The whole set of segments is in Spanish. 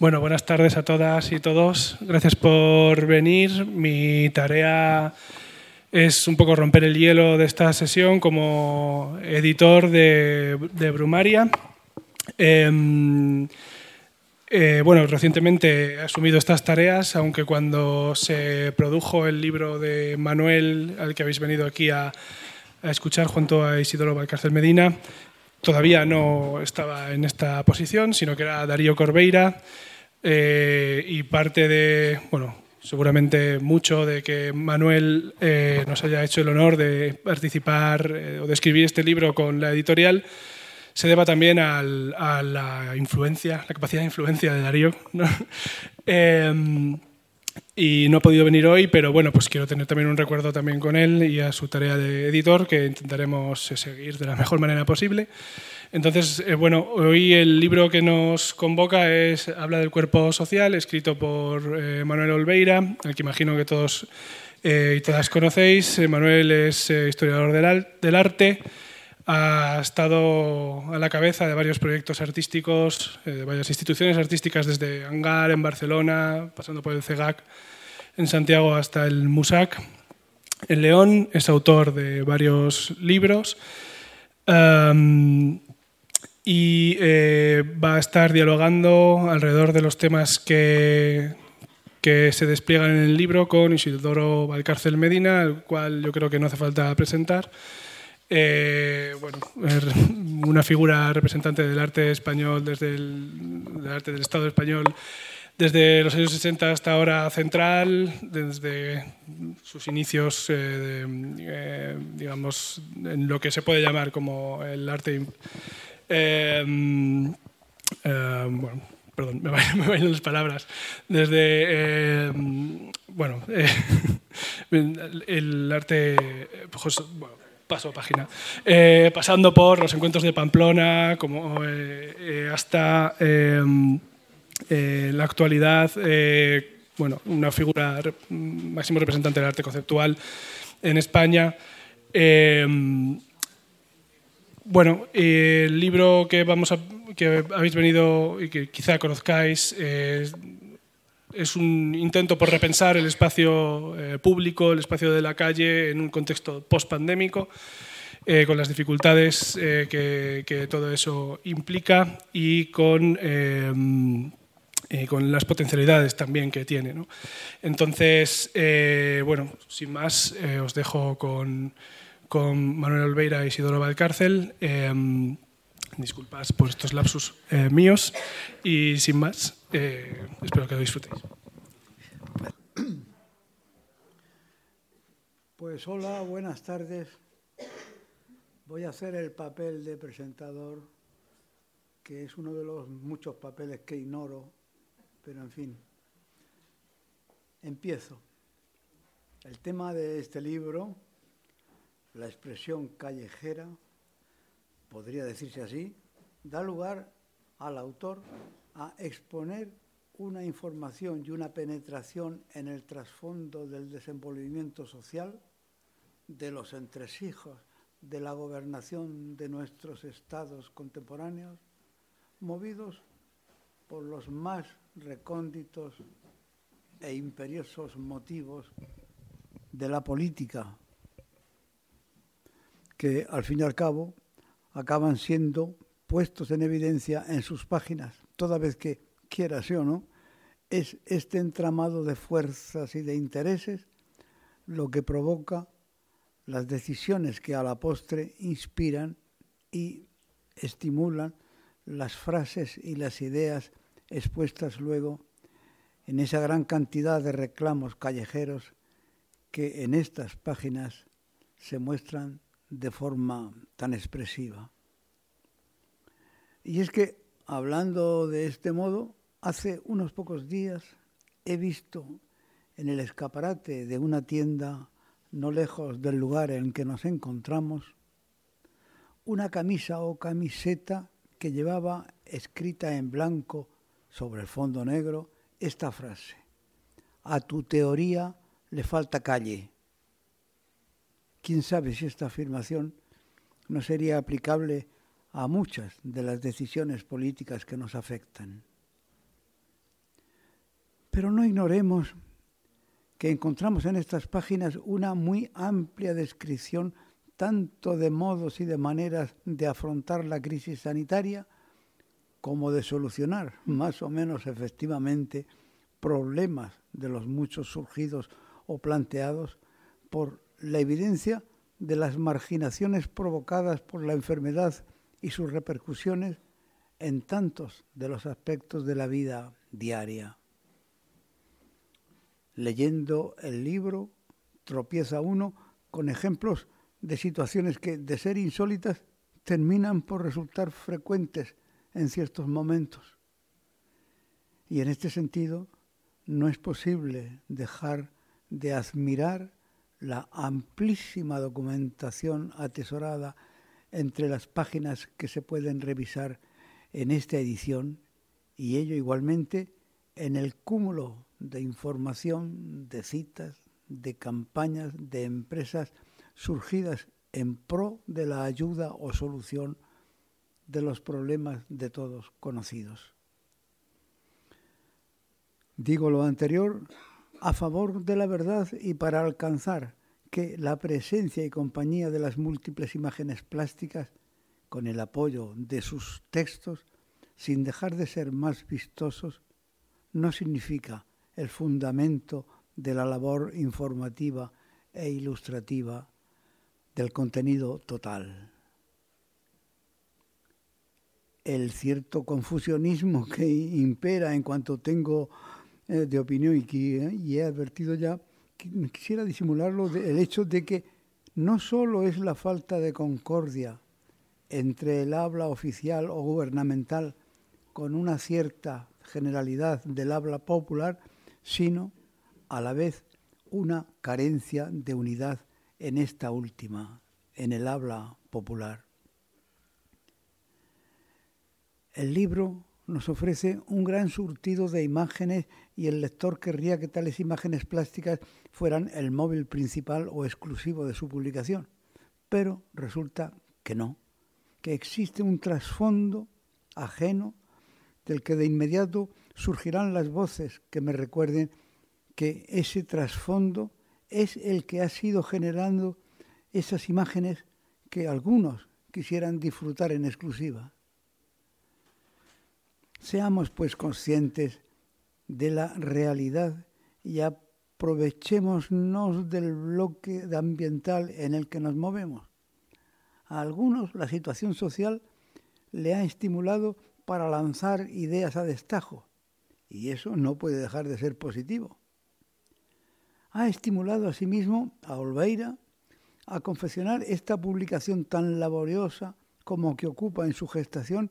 Bueno, buenas tardes a todas y todos. Gracias por venir. Mi tarea es un poco romper el hielo de esta sesión como editor de, Brumaria. Em, eh, bueno, recientemente he asumido estas tareas, aunque cuando se produjo el libro de Manuel, al que habéis venido aquí a, a escuchar junto a Isidoro Valcárcel Medina, todavía no estaba en esta posición, sino que era Darío Corbeira eh, y parte de, bueno, seguramente mucho de que Manuel eh, nos haya hecho el honor de participar eh, o de escribir este libro con la editorial se deba también a la influencia, la capacidad de influencia de Darío. Em, y no ha podido venir hoy, pero bueno, pues quiero tener también un recuerdo también con él y a su tarea de editor que intentaremos seguir de la mejor manera posible. Entonces, eh, bueno, hoy el libro que nos convoca es Habla del cuerpo social, escrito por eh, Manuel Olveira, al que imagino que todos eh, y todas conocéis. Manuel es historiador del, arte, ha estado a la cabeza de varios proyectos artísticos, de varias instituciones artísticas, desde Angar en Barcelona, pasando por el CEGAC en Santiago hasta el MUSAC. En León es autor de varios libros y eh, va a estar dialogando alrededor de los temas que, que se despliegan en el libro con Isidoro Valcárcel Medina, el cual yo creo que no hace falta presentar. Eh, bueno, una figura representante del arte español, desde el del arte del Estado español, desde los años 60 hasta ahora central, desde sus inicios, eh, digamos, en lo que se puede llamar como el arte Em, em, bueno, perdón, me vayan, las palabras. Desde, em, bueno, eh, el arte, pues, paso página, eh, pasando por los encuentros de Pamplona, como eh, hasta la actualidad, bueno, una figura máximo representante del arte conceptual en España. Bueno, el libro que, vamos a, que habéis venido y que quizá conozcáis eh, es un intento por repensar el espacio eh, público, el espacio de la calle en un contexto post-pandémico, eh, con las dificultades que, todo eso implica y con, con las potencialidades también que tiene. Entonces, bueno, sin más, os dejo con con Manuel Olveira y Isidoro Valcárcel. Disculpas por estos lapsus eh, míos y sin más, eh, espero que lo disfrutéis. Pues hola, buenas tardes. Voy a hacer el papel de presentador, que es uno de los muchos papeles que ignoro, pero en fin, empiezo. El tema de este libro la expresión callejera, podría decirse así, da lugar al autor a exponer una información y una penetración en el trasfondo del desenvolvimiento social, de los entresijos de la gobernación de nuestros estados contemporáneos, movidos por los más recónditos e imperiosos motivos de la política que al fin y al cabo acaban siendo puestos en evidencia en sus páginas, toda vez que, quiera sí o no, es este entramado de fuerzas y de intereses lo que provoca las decisiones que a la postre inspiran y estimulan las frases y las ideas expuestas luego en esa gran cantidad de reclamos callejeros que en estas páginas se muestran de forma tan expresiva. Y es que, hablando de este modo, hace unos pocos días he visto en el escaparate de una tienda no lejos del lugar en que nos encontramos, una camisa o camiseta que llevaba escrita en blanco sobre el fondo negro esta frase, a tu teoría le falta calle quién sabe si esta afirmación no sería aplicable a muchas de las decisiones políticas que nos afectan. Pero no ignoremos que encontramos en estas páginas una muy amplia descripción tanto de modos y de maneras de afrontar la crisis sanitaria como de solucionar más o menos efectivamente problemas de los muchos surgidos o planteados por la evidencia de las marginaciones provocadas por la enfermedad y sus repercusiones en tantos de los aspectos de la vida diaria. Leyendo el libro, tropieza uno con ejemplos de situaciones que, de ser insólitas, terminan por resultar frecuentes en ciertos momentos. Y en este sentido, no es posible dejar de admirar la amplísima documentación atesorada entre las páginas que se pueden revisar en esta edición y ello igualmente en el cúmulo de información, de citas, de campañas, de empresas surgidas en pro de la ayuda o solución de los problemas de todos conocidos. Digo lo anterior a favor de la verdad y para alcanzar que la presencia y compañía de las múltiples imágenes plásticas, con el apoyo de sus textos, sin dejar de ser más vistosos, no significa el fundamento de la labor informativa e ilustrativa del contenido total. El cierto confusionismo que impera en cuanto tengo eh, de opinión y que y he advertido ya, quisiera disimularlo el hecho de que no solo es la falta de concordia entre el habla oficial o gubernamental con una cierta generalidad del habla popular, sino a la vez una carencia de unidad en esta última, en el habla popular. El libro nos ofrece un gran surtido de imágenes y el lector querría que tales imágenes plásticas fueran el móvil principal o exclusivo de su publicación. Pero resulta que no, que existe un trasfondo ajeno del que de inmediato surgirán las voces que me recuerden que ese trasfondo es el que ha sido generando esas imágenes que algunos quisieran disfrutar en exclusiva. Seamos pues conscientes de la realidad y aprovechémonos del bloque ambiental en el que nos movemos. A algunos la situación social le ha estimulado para lanzar ideas a destajo y eso no puede dejar de ser positivo. Ha estimulado asimismo a Olveira a confeccionar esta publicación tan laboriosa como que ocupa en su gestación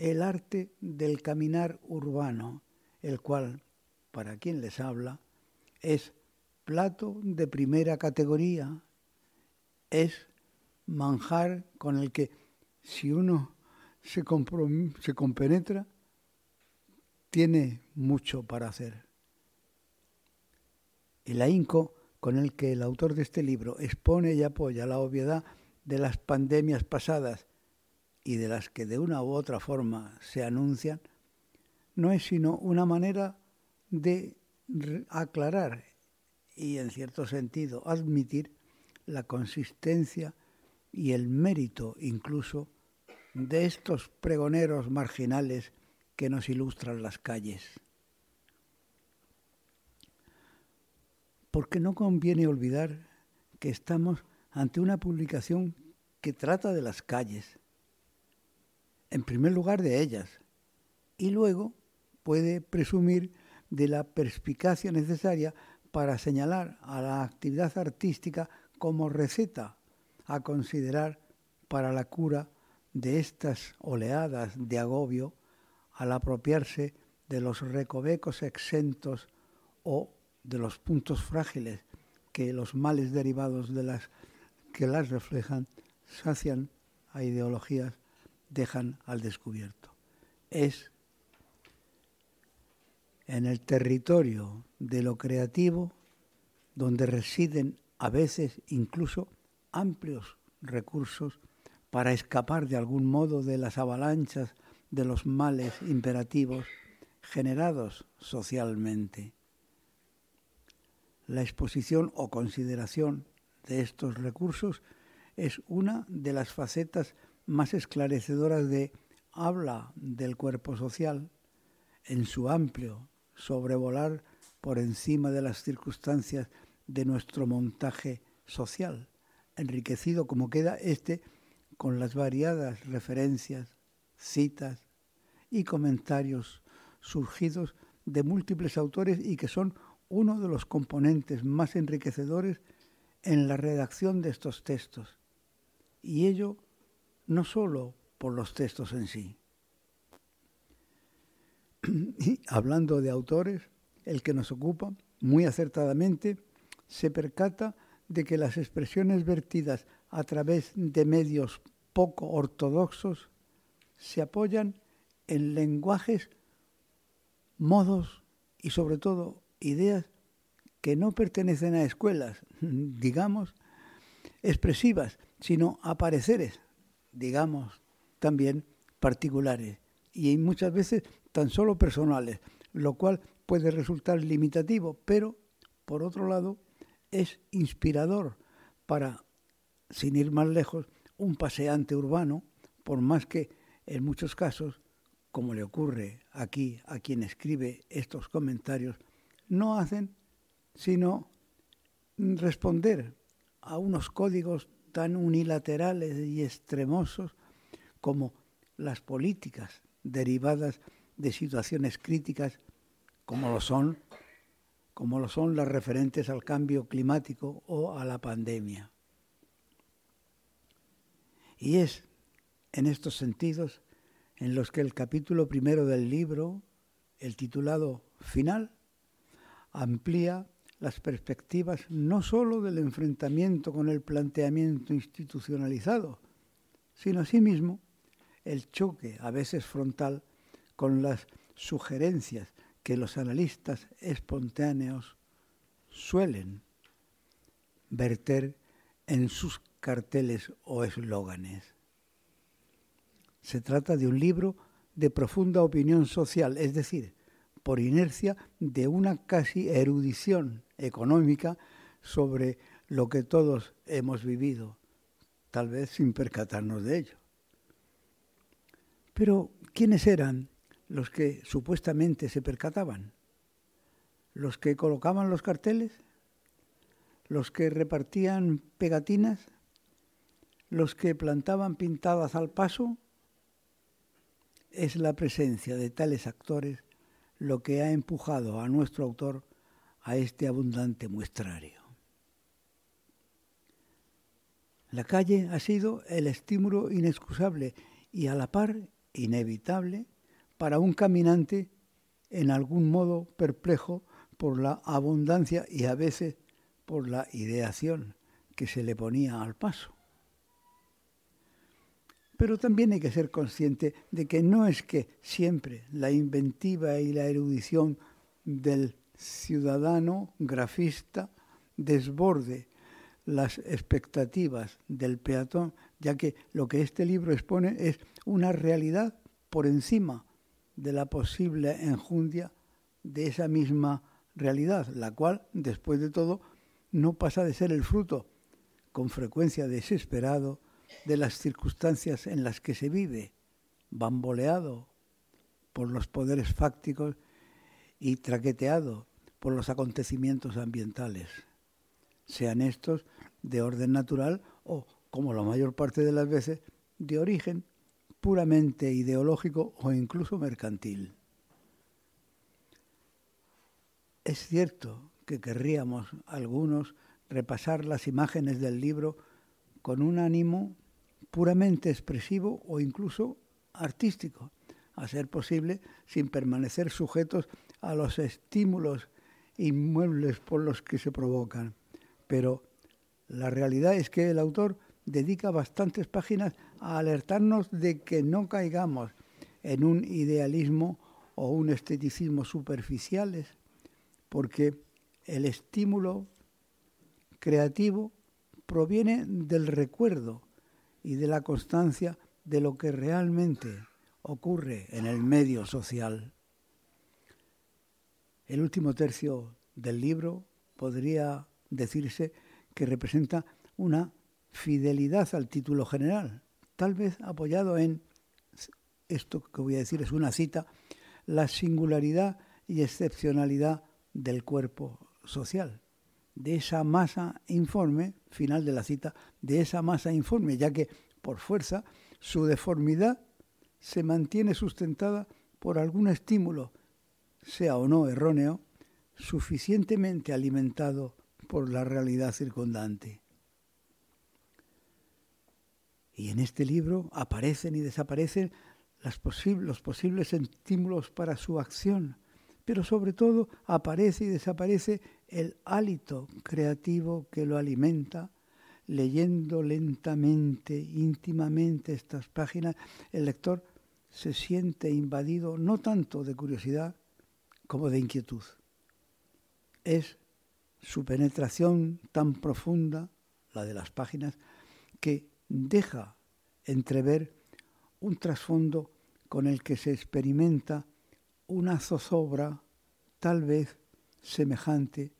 el arte del caminar urbano, el cual, para quien les habla, es plato de primera categoría, es manjar con el que si uno se, compenetra, tiene mucho para hacer. El ahínco con el que el autor de este libro expone y apoya la obviedad de las pandemias pasadas y de las que de una u otra forma se anuncian, no es sino una manera de aclarar y en cierto sentido admitir la consistencia y el mérito incluso de estos pregoneros marginales que nos ilustran las calles. Porque no conviene olvidar que estamos ante una publicación que trata de las calles, en primer lugar de ellas, y luego puede presumir de la perspicacia necesaria para señalar a la actividad artística como receta a considerar para la cura de estas oleadas de agobio al apropiarse de los recovecos exentos o de los puntos frágiles que los males derivados de las que las reflejan sacian a ideologías dejan al descubierto. Es en el territorio de lo creativo donde residen a veces incluso amplios recursos para escapar de algún modo de las avalanchas de los males imperativos generados socialmente. La exposición o consideración de estos recursos es una de las facetas más esclarecedoras de habla del cuerpo social en su amplio sobrevolar por encima de las circunstancias de nuestro montaje social, enriquecido como queda este con las variadas referencias, citas y comentarios surgidos de múltiples autores y que son uno de los componentes más enriquecedores en la redacción de estos textos. Y ello no solo por los textos en sí. Y hablando de autores, el que nos ocupa, muy acertadamente, se percata de que las expresiones vertidas a través de medios poco ortodoxos se apoyan en lenguajes, modos y sobre todo ideas que no pertenecen a escuelas, digamos, expresivas, sino a pareceres, digamos, también particulares y muchas veces tan solo personales, lo cual puede resultar limitativo, pero por otro lado es inspirador para, sin ir más lejos, un paseante urbano, por más que en muchos casos, como le ocurre aquí a quien escribe estos comentarios, no hacen sino responder a unos códigos tan unilaterales y extremosos como las políticas derivadas de situaciones críticas como lo son como lo son las referentes al cambio climático o a la pandemia. Y es en estos sentidos en los que el capítulo primero del libro, el titulado Final, amplía las perspectivas no sólo del enfrentamiento con el planteamiento institucionalizado, sino asimismo el choque, a veces frontal, con las sugerencias que los analistas espontáneos suelen verter en sus carteles o eslóganes. Se trata de un libro de profunda opinión social, es decir, por inercia de una casi erudición económica sobre lo que todos hemos vivido, tal vez sin percatarnos de ello. Pero, ¿quiénes eran los que supuestamente se percataban? ¿Los que colocaban los carteles? ¿Los que repartían pegatinas? ¿Los que plantaban pintadas al paso? Es la presencia de tales actores lo que ha empujado a nuestro autor a este abundante muestrario. La calle ha sido el estímulo inexcusable y a la par inevitable para un caminante en algún modo perplejo por la abundancia y a veces por la ideación que se le ponía al paso. Pero también hay que ser consciente de que no es que siempre la inventiva y la erudición del ciudadano grafista desborde las expectativas del peatón, ya que lo que este libro expone es una realidad por encima de la posible enjundia de esa misma realidad, la cual, después de todo, no pasa de ser el fruto, con frecuencia desesperado, de las circunstancias en las que se vive, bamboleado por los poderes fácticos y traqueteado por los acontecimientos ambientales, sean estos de orden natural o, como la mayor parte de las veces, de origen puramente ideológico o incluso mercantil. Es cierto que querríamos algunos repasar las imágenes del libro con un ánimo puramente expresivo o incluso artístico, a ser posible sin permanecer sujetos a los estímulos inmuebles por los que se provocan. Pero la realidad es que el autor dedica bastantes páginas a alertarnos de que no caigamos en un idealismo o un esteticismo superficiales, porque el estímulo creativo proviene del recuerdo y de la constancia de lo que realmente ocurre en el medio social. El último tercio del libro podría decirse que representa una fidelidad al título general, tal vez apoyado en, esto que voy a decir es una cita, la singularidad y excepcionalidad del cuerpo social, de esa masa informe, final de la cita, de esa masa informe, ya que por fuerza su deformidad se mantiene sustentada por algún estímulo, sea o no erróneo, suficientemente alimentado por la realidad circundante. Y en este libro aparecen y desaparecen los posibles estímulos para su acción, pero sobre todo aparece y desaparece el hálito creativo que lo alimenta. Leyendo lentamente, íntimamente estas páginas, el lector se siente invadido no tanto de curiosidad como de inquietud. Es su penetración tan profunda, la de las páginas, que deja entrever un trasfondo con el que se experimenta una zozobra tal vez semejante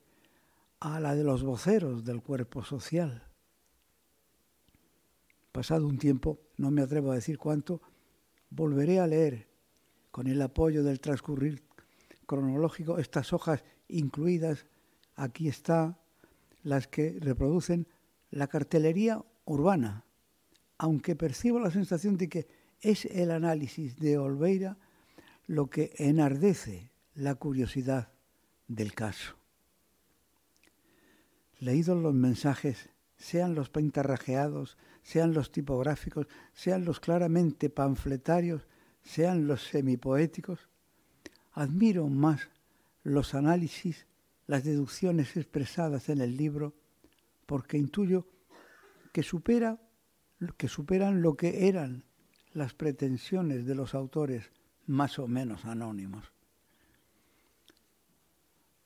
a la de los voceros del cuerpo social. Pasado un tiempo, no me atrevo a decir cuánto, volveré a leer, con el apoyo del transcurrir cronológico, estas hojas incluidas, aquí está, las que reproducen la cartelería urbana, aunque percibo la sensación de que es el análisis de Olveira lo que enardece la curiosidad del caso. Leídos los mensajes, sean los pintarrajeados, sean los tipográficos, sean los claramente panfletarios, sean los semipoéticos, admiro más los análisis, las deducciones expresadas en el libro, porque intuyo que, supera, que superan lo que eran las pretensiones de los autores más o menos anónimos.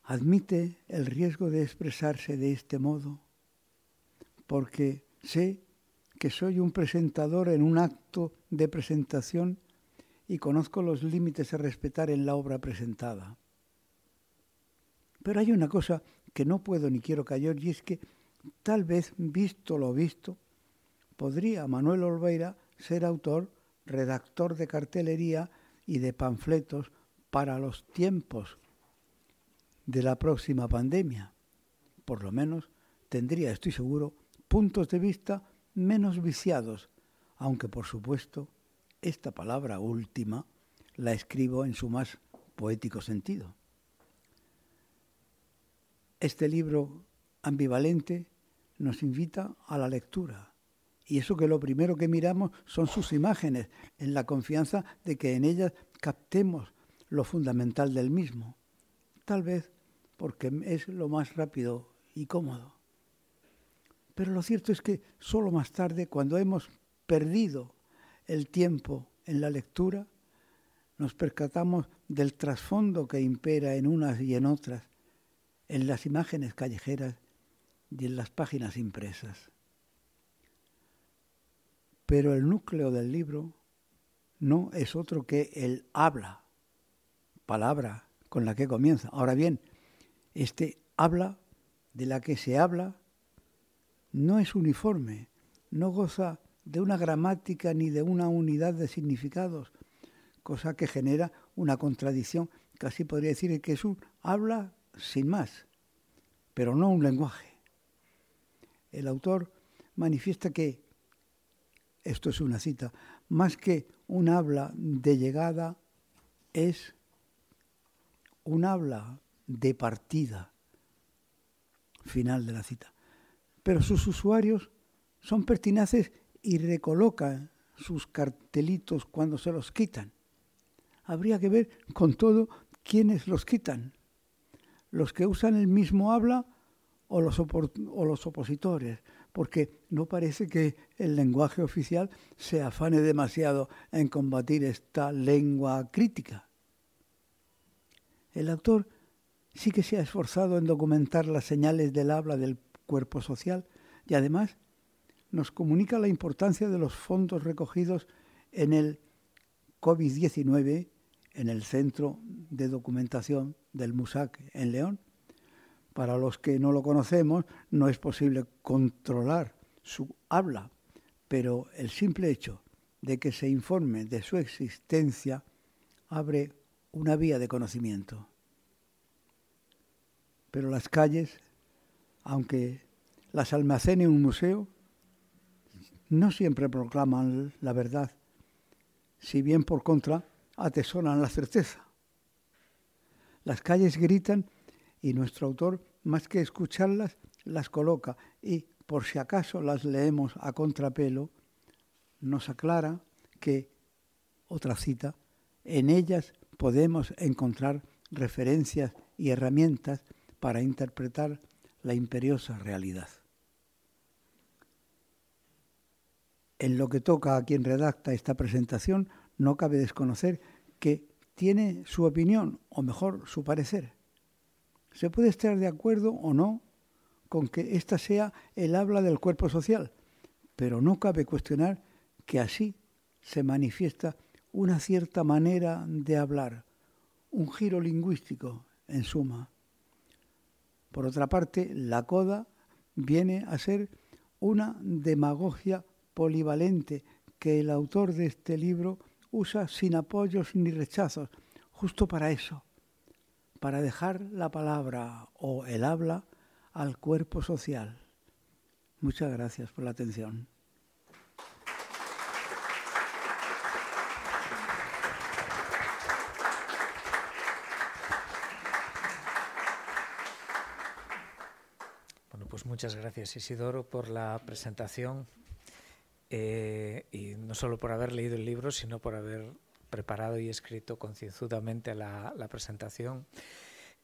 Admite el riesgo de expresarse de este modo porque sé que soy un presentador en un acto de presentación y conozco los límites a respetar en la obra presentada. Pero hay una cosa que no puedo ni quiero callar y es que tal vez visto lo visto, podría Manuel Olveira ser autor, redactor de cartelería y de panfletos para los tiempos de la próxima pandemia. Por lo menos tendría, estoy seguro, puntos de vista menos viciados, aunque por supuesto esta palabra última la escribo en su más poético sentido. Este libro ambivalente nos invita a la lectura, y eso que lo primero que miramos son sus imágenes, en la confianza de que en ellas captemos lo fundamental del mismo. Tal vez porque es lo más rápido y cómodo. Pero lo cierto es que solo más tarde, cuando hemos perdido el tiempo en la lectura, nos percatamos del trasfondo que impera en unas y en otras, en las imágenes callejeras y en las páginas impresas. Pero el núcleo del libro no es otro que el habla, palabra con la que comienza. Ahora bien, este habla de la que se habla no es uniforme, no goza de una gramática ni de una unidad de significados, cosa que genera una contradicción, casi podría decir que es un habla sin más, pero no un lenguaje. El autor manifiesta que esto es una cita, más que un habla de llegada, es un habla de partida. Final de la cita. Pero sus usuarios son pertinaces y recolocan sus cartelitos cuando se los quitan. Habría que ver con todo quiénes los quitan. Los que usan el mismo habla o los, o los opositores, porque no parece que el lenguaje oficial se afane demasiado en combatir esta lengua crítica. El autor sí que se ha esforzado en documentar las señales del habla del cuerpo social y además nos comunica la importancia de los fondos recogidos en el COVID-19 en el Centro de Documentación del MUSAC en León Para los que no lo conocemos, no es posible controlar su habla, pero el simple hecho de que se informe de su existencia abre una vía de conocimiento. Pero las calles, aunque las almacene un museo, no siempre proclaman la verdad, si bien por contra atesoran la certeza. Las calles gritan y nuestro autor, más que escucharlas, las coloca y, por si acaso las leemos a contrapelo, nos aclara que, otra cita, en ellas podemos encontrar referencias y herramientas para interpretar la imperiosa realidad. En lo que toca a quien redacta esta presentación, no cabe desconocer que tiene su opinión, o mejor, su parecer. Se puede estar de acuerdo o no con que ésta sea el habla del cuerpo social, pero no cabe cuestionar que así se manifiesta una cierta manera de hablar, un giro lingüístico, en suma. Por otra parte, la coda viene a ser una demagogia polivalente que el autor de este libro usa sin apoyos ni rechazos, justo para eso, para dejar la palabra o el habla al cuerpo social. Muchas gracias por la atención. Bueno, pues muchas gracias Isidoro por la presentación eh, y no solo por haber leído el libro, sino por haber preparado y escrito concienzudamente la, la presentación.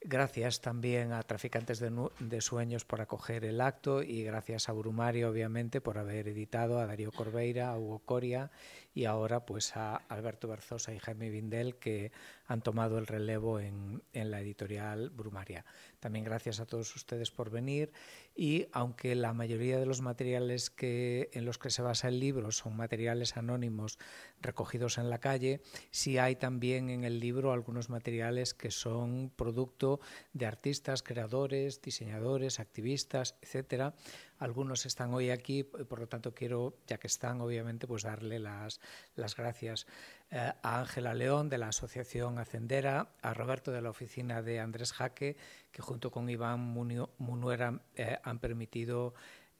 Gracias también a Traficantes de, de, Sueños por acoger el acto y gracias a Brumario, obviamente, por haber editado, a Darío Corbeira, a Hugo Coria y ahora pues a Alberto Berzosa y Jaime Vindel que han tomado el relevo en, en la editorial Brumaria. También gracias a todos ustedes por venir y aunque la mayoría de los materiales que, en los que se basa el libro son materiales anónimos recogidos en la calle, sí hay también en el libro algunos materiales que son producto de artistas, creadores, diseñadores, activistas, etcétera. Algunos están hoy aquí, por lo tanto quiero, ya que están, obviamente, pues darle las, las gracias eh, a Ángela León de la Asociación Ascendera, a Roberto de la oficina de Andrés Jaque, que junto con Iván Munuera eh, han permitido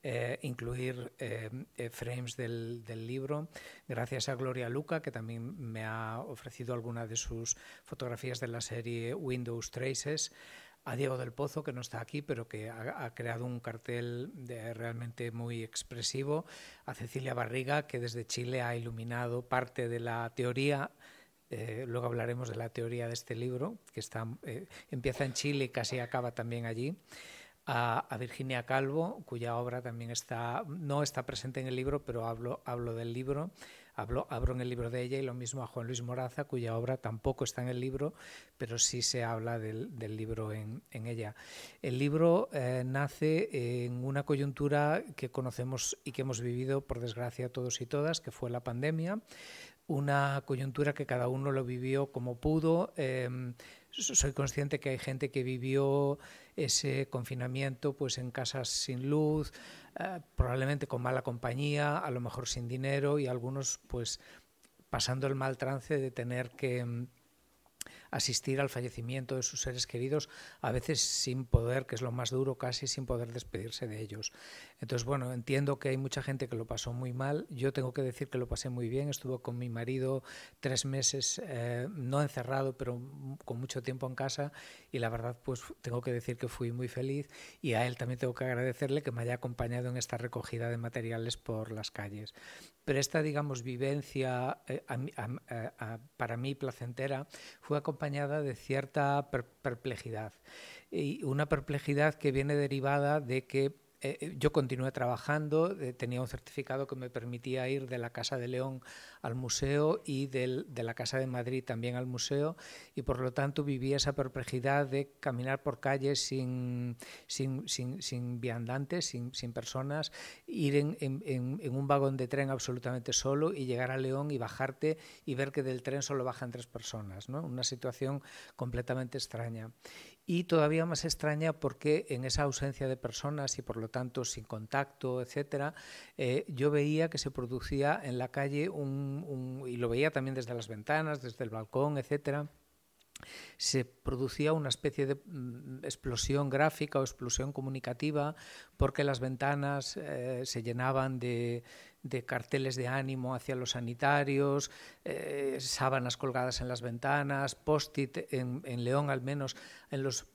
eh, incluir eh, eh, frames del, del, libro. Gracias a Gloria Luca, que también me ha ofrecido alguna de sus fotografías de la serie Windows Traces. A Diego del Pozo, que no está aquí, pero que ha, creado un cartel realmente muy expresivo. A Cecilia Barriga, que desde Chile ha iluminado parte de la teoría eh, luego hablaremos de la teoría de este libro, que está, eh, empieza en Chile y casi acaba también allí a, a, Virginia Calvo, cuya obra también está, no está presente en el libro, pero hablo, hablo del libro, hablo, abro en el libro de ella, y lo mismo a Juan Luis Moraza, cuya obra tampoco está en el libro, pero sí se habla del, del libro en, en, ella. El libro eh, nace en una coyuntura que conocemos y que hemos vivido, por desgracia, todos y todas, que fue la pandemia, una coyuntura que cada uno lo vivió como pudo. Eh, soy consciente que hay gente que vivió ese confinamiento pues en casas sin luz, eh, probablemente con mala compañía, a lo mejor sin dinero y algunos pues pasando el mal trance de tener que mm, asistir al fallecimiento de sus seres queridos, a veces sin poder, que es lo más duro casi, sin poder despedirse de ellos. Entonces, bueno, entiendo que hay mucha gente que lo pasó muy mal. Yo tengo que decir que lo pasé muy bien. Estuve con mi marido tres meses, eh, no encerrado, pero con mucho tiempo en casa y la verdad, pues tengo que decir que fui muy feliz y a él también tengo que agradecerle que me haya acompañado en esta recogida de materiales por las calles. Pero esta, digamos, vivencia eh, a, a, a, para mí placentera fue acompañada de cierta per perplejidad. Y una perplejidad que viene derivada de que eh, yo continué trabajando, eh, tenía un certificado que me permitía ir de la Casa de León al museo y del, de la Casa de Madrid también al museo y por lo tanto vivía esa perplejidad de caminar por calles sin, sin, sin, sin viandantes, sin, sin personas, ir en, en, en, un vagón de tren absolutamente solo y llegar a León y bajarte y ver que del tren solo bajan tres personas, ¿no? una situación completamente extraña. Y todavía más extraña porque en esa ausencia de personas y por lo tanto sin contacto, etcétera, eh, yo veía que se producía en la calle un, y lo veía también desde las ventanas, desde el balcón, etcétera se producía una especie de mm, explosión gráfica o explosión comunicativa porque las ventanas eh, se llenaban de, carteles de ánimo hacia los sanitarios, eh, sábanas colgadas en las ventanas, post-it en, León al menos, en, los,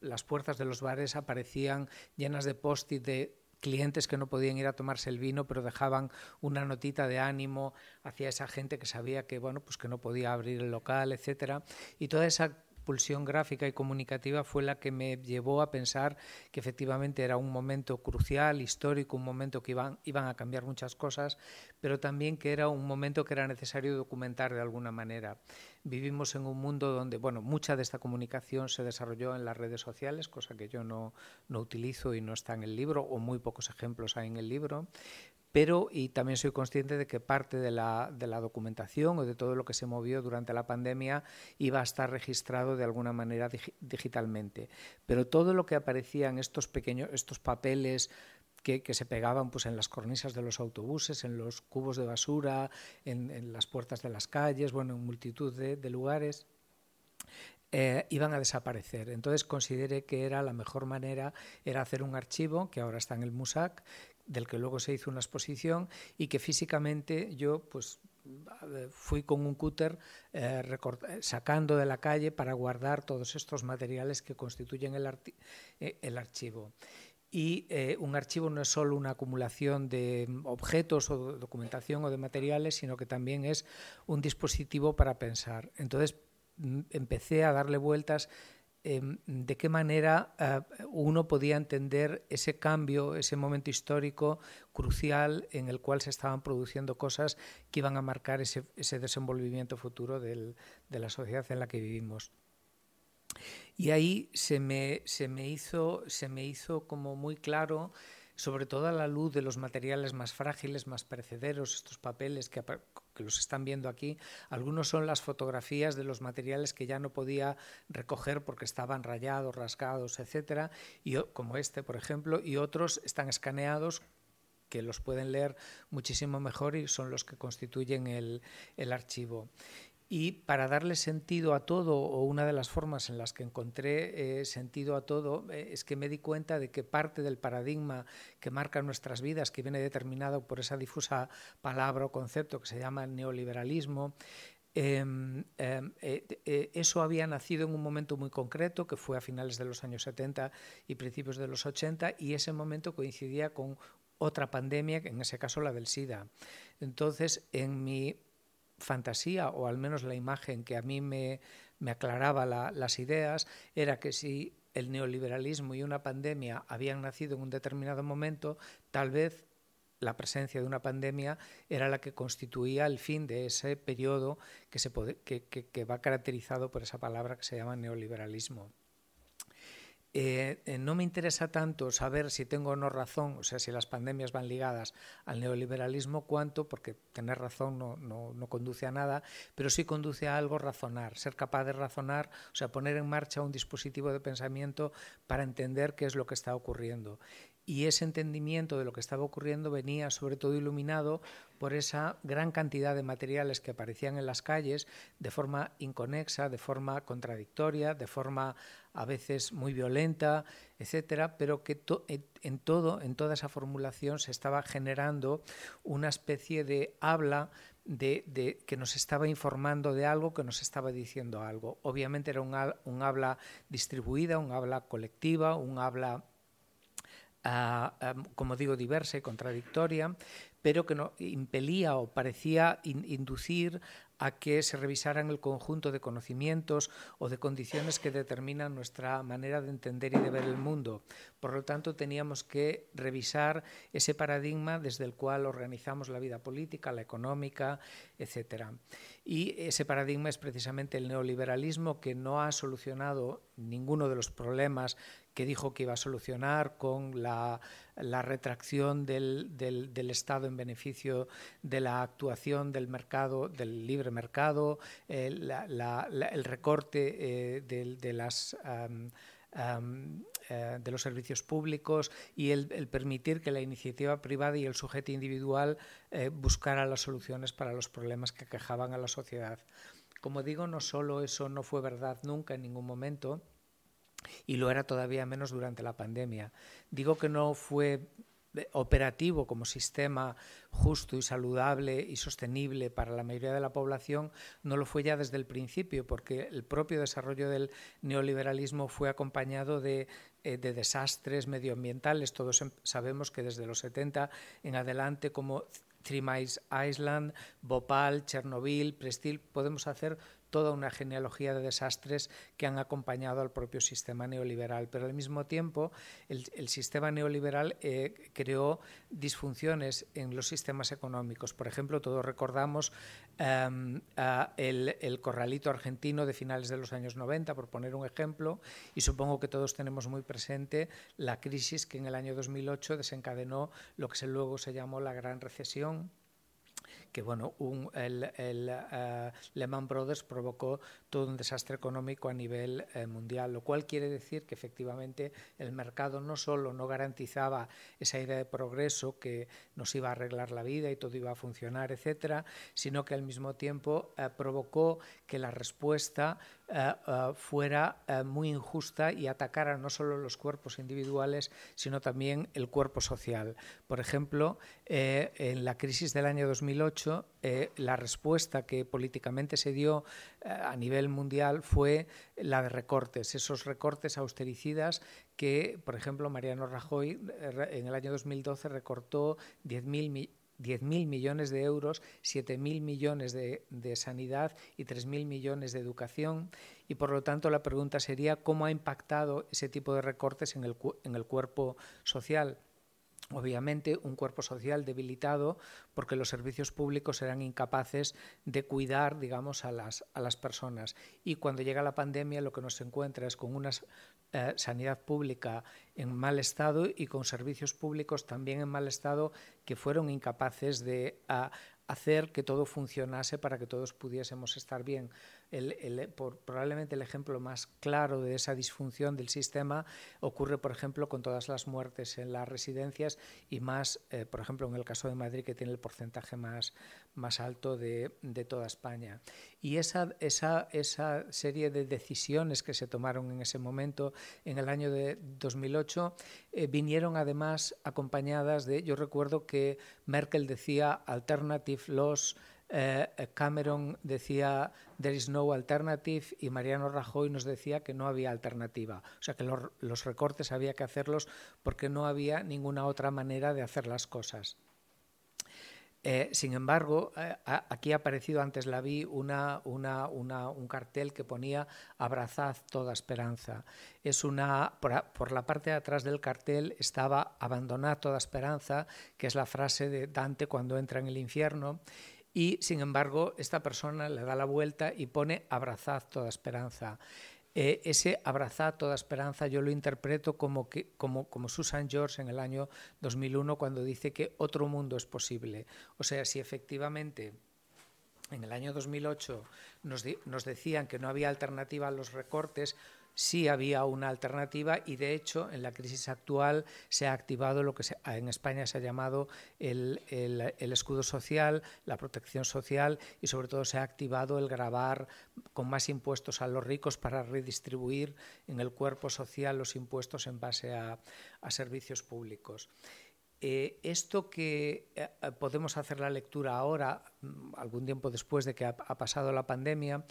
las puertas de los bares aparecían llenas de post-it de clientes que no podían ir a tomarse el vino, pero dejaban una notita de ánimo hacia esa gente que sabía que bueno, pues que no podía abrir el local, etcétera, y toda esa pulsión gráfica y comunicativa fue la que me llevó a pensar que efectivamente era un momento crucial, histórico, un momento que iban, iban a cambiar muchas cosas, pero también que era un momento que era necesario documentar de alguna manera. Vivimos en un mundo donde, bueno, mucha de esta comunicación se desarrolló en las redes sociales, cosa que yo no, no utilizo y no está en el libro, o muy pocos ejemplos hay en el libro, pero y también soy consciente de que parte de la, de la, documentación o de todo lo que se movió durante la pandemia iba a estar registrado de alguna manera digitalmente. Pero todo lo que aparecía en estos pequeños, estos papeles que, se pegaban pues, en las cornisas de los autobuses, en los cubos de basura, en, las puertas de las calles, bueno, en multitud de, lugares, eh, iban a desaparecer. Entonces consideré que era la mejor manera era hacer un archivo que ahora está en el MUSAC, del que luego se hizo una exposición y que físicamente yo pues fui con un cúter eh, sacando de la calle para guardar todos estos materiales que constituyen el, eh, el archivo y eh, un archivo no es solo una acumulación de objetos o documentación o de materiales, sino que también es un dispositivo para pensar. Entonces mm, empecé a darle vueltas em, de qué manera eh, uno podía entender ese cambio, ese momento histórico crucial en el cual se estaban produciendo cosas que iban a marcar ese, desenvolvimiento futuro de la sociedad en la que vivimos. Y ahí se me, se me, hizo, se me hizo como muy claro, sobre todo a la luz de los materiales más frágiles, más perecederos, estos papeles que, que los están viendo aquí, algunos son las fotografías de los materiales que ya no podía recoger porque estaban rayados, rasgados, etcétera, y como este, por ejemplo, y otros están escaneados que los pueden leer muchísimo mejor y son los que constituyen el, el archivo. Y para darle sentido a todo, o una de las formas en las que encontré eh, sentido a todo, eh, es que me di cuenta de que parte del paradigma que marca nuestras vidas, que viene determinado por esa difusa palabra o concepto que se llama neoliberalismo, em, em, eh, eso había nacido en un momento muy concreto, que fue a finales de los años 70 y principios de los 80, y ese momento coincidía con otra pandemia, en ese caso la del SIDA. Entonces, en mi fantasía, o al menos la imagen que a mí me, aclaraba las ideas, era que si el neoliberalismo y una pandemia habían nacido en un determinado momento, tal vez la presencia de una pandemia era la que constituía el fin de ese periodo que, se que va caracterizado por esa palabra que se llama neoliberalismo. Eh, no me interesa tanto saber si tengo o no razón, o sea, si las pandemias van ligadas al neoliberalismo, cuanto, porque tener razón no, no, conduce a nada, pero sí conduce a algo razonar, ser capaz de razonar, o sea, poner en marcha un dispositivo de pensamiento para entender qué es lo que está ocurriendo y ese entendimiento de lo que estaba ocurriendo venía sobre todo iluminado por esa gran cantidad de materiales que aparecían en las calles de forma inconexa, de forma contradictoria, de forma a veces muy violenta, etcétera, pero que en todo, en toda esa formulación se estaba generando una especie de habla de, que nos estaba informando de algo, que nos estaba diciendo algo. Obviamente era un, un habla distribuida, un habla colectiva, un habla como digo, diversa y contradictoria, pero que no, impelía o parecía inducir a que se revisaran el conjunto de conocimientos o de condiciones que determinan nuestra manera de entender y de ver el mundo. Por lo tanto, teníamos que revisar ese paradigma desde el cual organizamos la vida política, la económica, etc. Y ese paradigma es precisamente el neoliberalismo que no ha solucionado ninguno de los problemas que dijo que iba a solucionar con la, retracción del, del, Estado en beneficio de la actuación del mercado, del libre mercado, el recorte de, las... de los servicios públicos y el, permitir que la iniciativa privada y el sujeto individual buscaran las soluciones para los problemas que quejaban a la sociedad. Como digo, no solo eso no fue verdad nunca en ningún momento, y lo era todavía menos durante la pandemia. Digo que no fue operativo como sistema justo y saludable y sostenible para la mayoría de la población no lo fue ya desde el principio porque el propio desarrollo del neoliberalismo fue acompañado de, eh, de desastres medioambientales. Todos sabemos que desde los 70 en adelante como Three Miles Island, Bhopal, Chernobyl, Prestil, podemos hacer toda una genealogía de desastres que han acompañado al propio sistema neoliberal. Pero al mismo tiempo, el, sistema neoliberal eh, creó disfunciones en los sistemas económicos. Por ejemplo, todos recordamos em, el, el, corralito argentino de finales de los años 90, por poner un ejemplo, y supongo que todos tenemos muy presente la crisis que en el año 2008 desencadenó lo que luego se llamó la Gran Recesión que bueno, un, el, el uh, Lehman Brothers provocó todo un desastre económico a nivel eh, mundial, lo cual quiere decir que efectivamente el mercado no solo no garantizaba esa idea de progreso que nos iba a arreglar la vida y todo iba a funcionar, etcétera, sino que al mismo tiempo eh, provocó que la respuesta eh, eh, fuera eh, muy injusta y atacara no solo los cuerpos individuales, sino también el cuerpo social. Por ejemplo, en la crisis del año 2008, la respuesta que políticamente se dio a nivel mundial fue la de recortes, esos recortes austericidas que, por ejemplo, Mariano Rajoy en el año 2012 recortó 10.000 10.000 millones de euros, 7.000 millones de, de sanidad y 3.000 millones de educación. Y por lo tanto la pregunta sería cómo ha impactado ese tipo de recortes en el, en el cuerpo social obviamente un cuerpo social debilitado porque los servicios públicos eran incapaces de cuidar, digamos, a las, a las personas. Y cuando llega la pandemia lo que nos encuentra es con una eh, sanidad pública en mal estado y con servicios públicos también en mal estado que fueron incapaces de hacer que todo funcionase para que todos pudiésemos estar bien probablemente el ejemplo más claro de esa disfunción del sistema ocurre, por ejemplo, con todas las muertes en las residencias y más, eh, por ejemplo, en el caso de Madrid, que tiene el porcentaje más, más alto de, de toda España. Y esa, esa, esa serie de decisiones que se tomaron en ese momento, en el año de 2008, eh, vinieron además acompañadas de, yo recuerdo que Merkel decía alternative loss eh, Cameron decía there is no alternative y Mariano Rajoy nos decía que no había alternativa. O sea que los, recortes había que hacerlos porque no había ninguna otra manera de hacer las cosas. Eh, sin embargo, eh, aquí ha aparecido, antes la vi, una, un cartel que ponía Abrazad toda esperanza. Es una, por, por, la parte de atrás del cartel estaba Abandonad toda esperanza, que es la frase de Dante cuando entra en el infierno y sin embargo esta persona le da la vuelta y pone abrazad toda esperanza. Eh, ese abrazad toda esperanza yo lo interpreto como, que, como, como Susan George en el año 2001 cuando dice que otro mundo es posible. O sea, si efectivamente en el año 2008 nos, nos decían que no había alternativa a los recortes, sí había una alternativa y de hecho en la crisis actual se ha activado lo que en España se ha llamado el, escudo social, la protección social y sobre todo se ha activado el grabar con más impuestos a los ricos para redistribuir en el cuerpo social los impuestos en base a, servicios públicos. Eh, esto que eh, podemos hacer la lectura ahora, mm, algún tiempo después de que ha pasado la pandemia,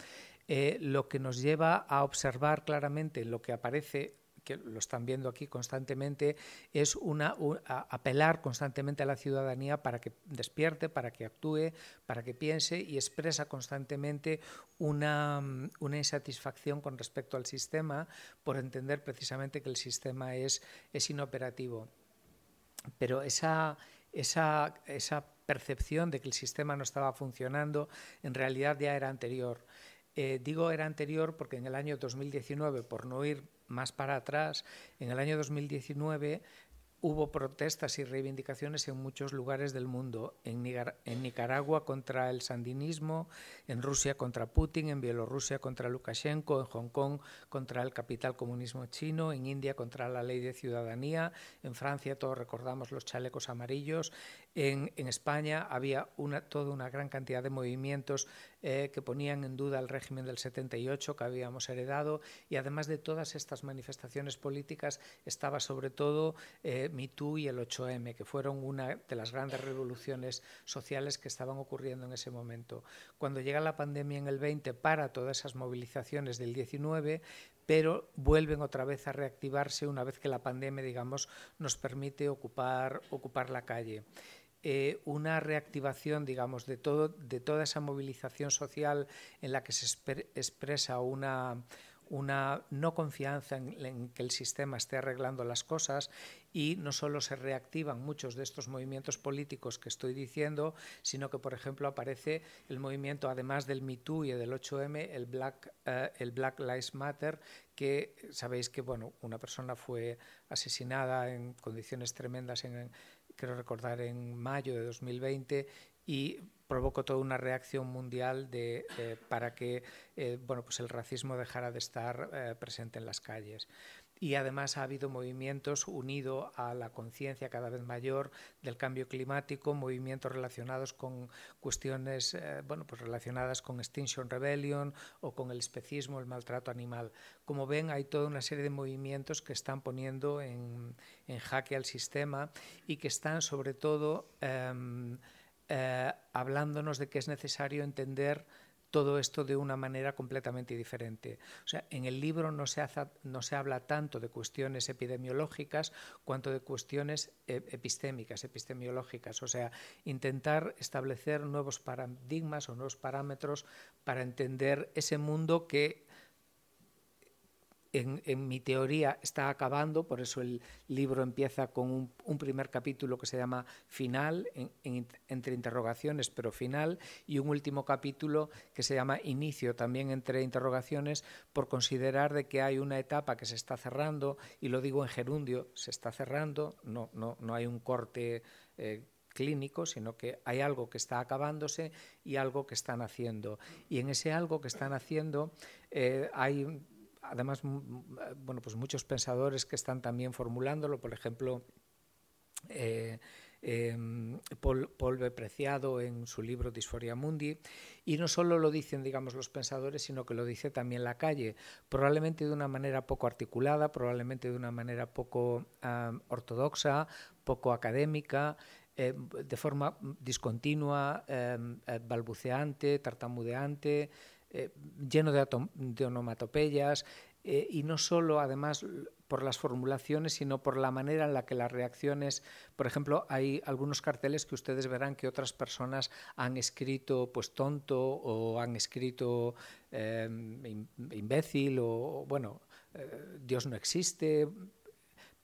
eh, lo que nos lleva a observar claramente lo que aparece que lo están viendo aquí constantemente, es una, apelar constantemente a la ciudadanía para que despierte, para que actúe, para que piense y expresa constantemente una, una insatisfacción con respecto al sistema por entender precisamente que el sistema es, es inoperativo. Pero esa, esa, esa percepción de que el sistema no estaba funcionando en realidad ya era anterior. Eh, digo era anterior porque en el año 2019, por no ir más para atrás, en el año 2019 hubo protestas y reivindicaciones en muchos lugares del mundo, en, Nicaragua contra el sandinismo, en Rusia contra Putin, en Bielorrusia contra Lukashenko, en Hong Kong contra el capital comunismo chino, en India contra la ley de ciudadanía, en Francia todos recordamos los chalecos amarillos, en, España había toda una gran cantidad de movimientos eh, que ponían en duda el régimen del 78 que habíamos heredado y además de todas estas manifestaciones políticas estaba sobre todo eh, MeToo y el 8M, que fueron una de las grandes revoluciones sociales que estaban ocurriendo en ese momento. Cuando llega la pandemia en el 20 para todas esas movilizaciones del 19, pero vuelven otra vez a reactivarse una vez que la pandemia, digamos, nos permite ocupar, ocupar la calle. Eh, una reactivación, digamos, de, todo, de toda esa movilización social en la que se expresa una, una no confianza en, que el sistema esté arreglando las cosas y no solo se reactivan muchos de estos movimientos políticos que estoy diciendo, sino que, por ejemplo, aparece el movimiento, además del MeToo y del 8M, el Black, eh, el Black Lives Matter, que sabéis que bueno, una persona fue asesinada en condiciones tremendas en, quiero recordar, en mayo de 2020 y provocó toda una reacción mundial de, eh, para que eh, bueno, pues el racismo dejara de estar eh, presente en las calles. Y además ha habido movimientos unidos a la conciencia cada vez mayor del cambio climático, movimientos relacionados con cuestiones bueno, pues relacionadas con Extinction Rebellion o con el especismo, el maltrato animal. Como ven, hay toda una serie de movimientos que están poniendo en, en jaque al sistema y que están sobre todo... Em, eh, hablándonos de que es necesario entender todo esto de una manera completamente diferente. O sea, en el libro no se, no se habla tanto de cuestiones epidemiológicas cuanto de cuestiones eh, epistémicas, epistemiológicas. O sea, intentar establecer nuevos paradigmas o nuevos parámetros para entender ese mundo que en, mi teoría está acabando, por eso el libro empieza con un, primer capítulo que se llama Final, entre interrogaciones, pero final, y un último capítulo que se llama Inicio, también entre interrogaciones, por considerar de que hay una etapa que se está cerrando, y lo digo en gerundio, se está cerrando, no, no, no hay un corte. Eh, clínico, sino que hay algo que está acabándose y algo que están haciendo. Y en ese algo que están haciendo eh, hay además, bueno, pues muchos pensadores que están también formulándolo, por ejemplo, eh, em, Paul, Paul Preciado en su libro Disforia Mundi, y no solo lo dicen, digamos, los pensadores, sino que lo dice también la calle, probablemente de una manera poco articulada, probablemente de una manera poco ortodoxa, poco académica, eh, de forma discontinua, em, eh, balbuceante, tartamudeante, eh, lleno de, de onomatopeyas eh, y no solo además por las formulaciones, sino por la manera en la que las reacciones, por ejemplo, hay algunos carteles que ustedes verán que otras personas han escrito pues tonto o han escrito em, imbécil o bueno, eh, Dios no existe,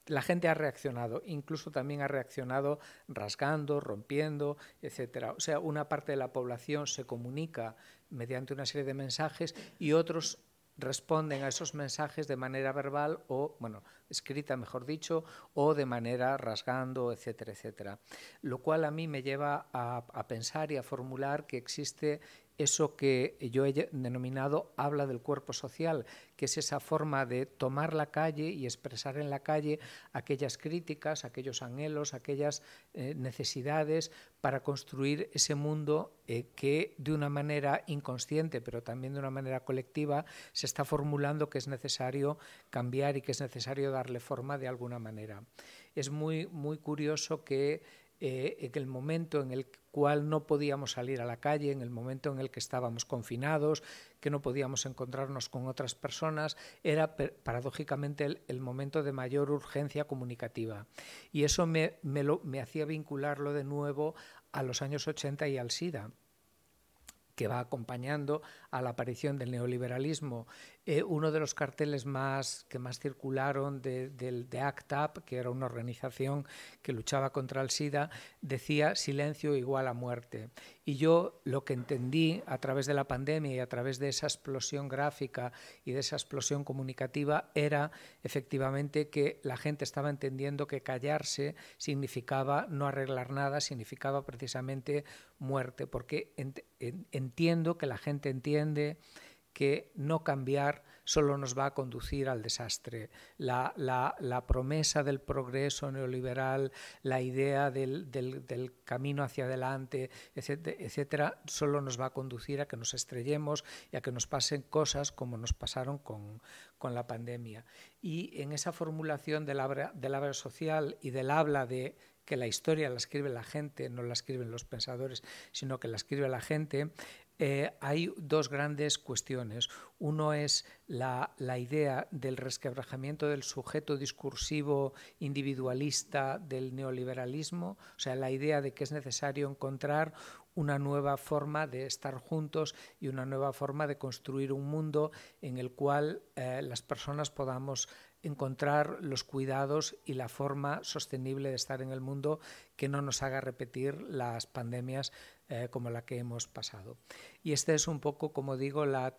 la gente ha reaccionado, incluso también ha reaccionado rasgando, rompiendo, etcétera. O sea, una parte de la población se comunica mediante una serie de mensajes y otros responden a esos mensajes de manera verbal o, bueno, escrita, mejor dicho, o de manera rasgando, etcétera, etcétera. Lo cual a mí me lleva a, a pensar y a formular que existe eso que yo he denominado habla del cuerpo social, que es esa forma de tomar la calle y expresar en la calle aquellas críticas, aquellos anhelos, aquellas eh, necesidades para construir ese mundo eh, que de una manera inconsciente, pero también de una manera colectiva, se está formulando que es necesario cambiar y que es necesario darle forma de alguna manera. Es muy, muy curioso que eh, en el momento en el cual no podíamos salir a la calle, en el momento en el que estábamos confinados, que no podíamos encontrarnos con otras personas, era paradójicamente el, momento de mayor urgencia comunicativa. Y eso me, me hacía vincularlo de nuevo a los años 80 y al SIDA que va acompañando a la aparición del neoliberalismo Eh, uno de los carteles más, que más circularon de, de, ACT UP, que era una organización que luchaba contra el SIDA, decía silencio igual a muerte. Y yo lo que entendí a través de la pandemia y a través de esa explosión gráfica y de esa explosión comunicativa era efectivamente que la gente estaba entendiendo que callarse significaba no arreglar nada, significaba precisamente muerte, porque entiendo que la gente entiende que no cambiar solo nos va a conducir al desastre. La, promesa del progreso neoliberal, la idea del, camino hacia adelante, etcétera, solo nos va a conducir a que nos estrellemos y a que nos pasen cosas como nos pasaron con, la pandemia. Y en esa formulación del del habla social y del habla de que la historia la escribe la gente, no la escriben los pensadores, sino que la escribe la gente, eh, hay dos grandes cuestiones. Uno es la, idea del resquebrajamiento del sujeto discursivo individualista del neoliberalismo, o sea, la idea de que es necesario encontrar una nueva forma de estar juntos y una nueva forma de construir un mundo en el cual eh, las personas podamos encontrar los cuidados y la forma sostenible de estar en el mundo que no nos haga repetir las pandemias eh, como la que hemos pasado. Y esta es un poco, como digo, la,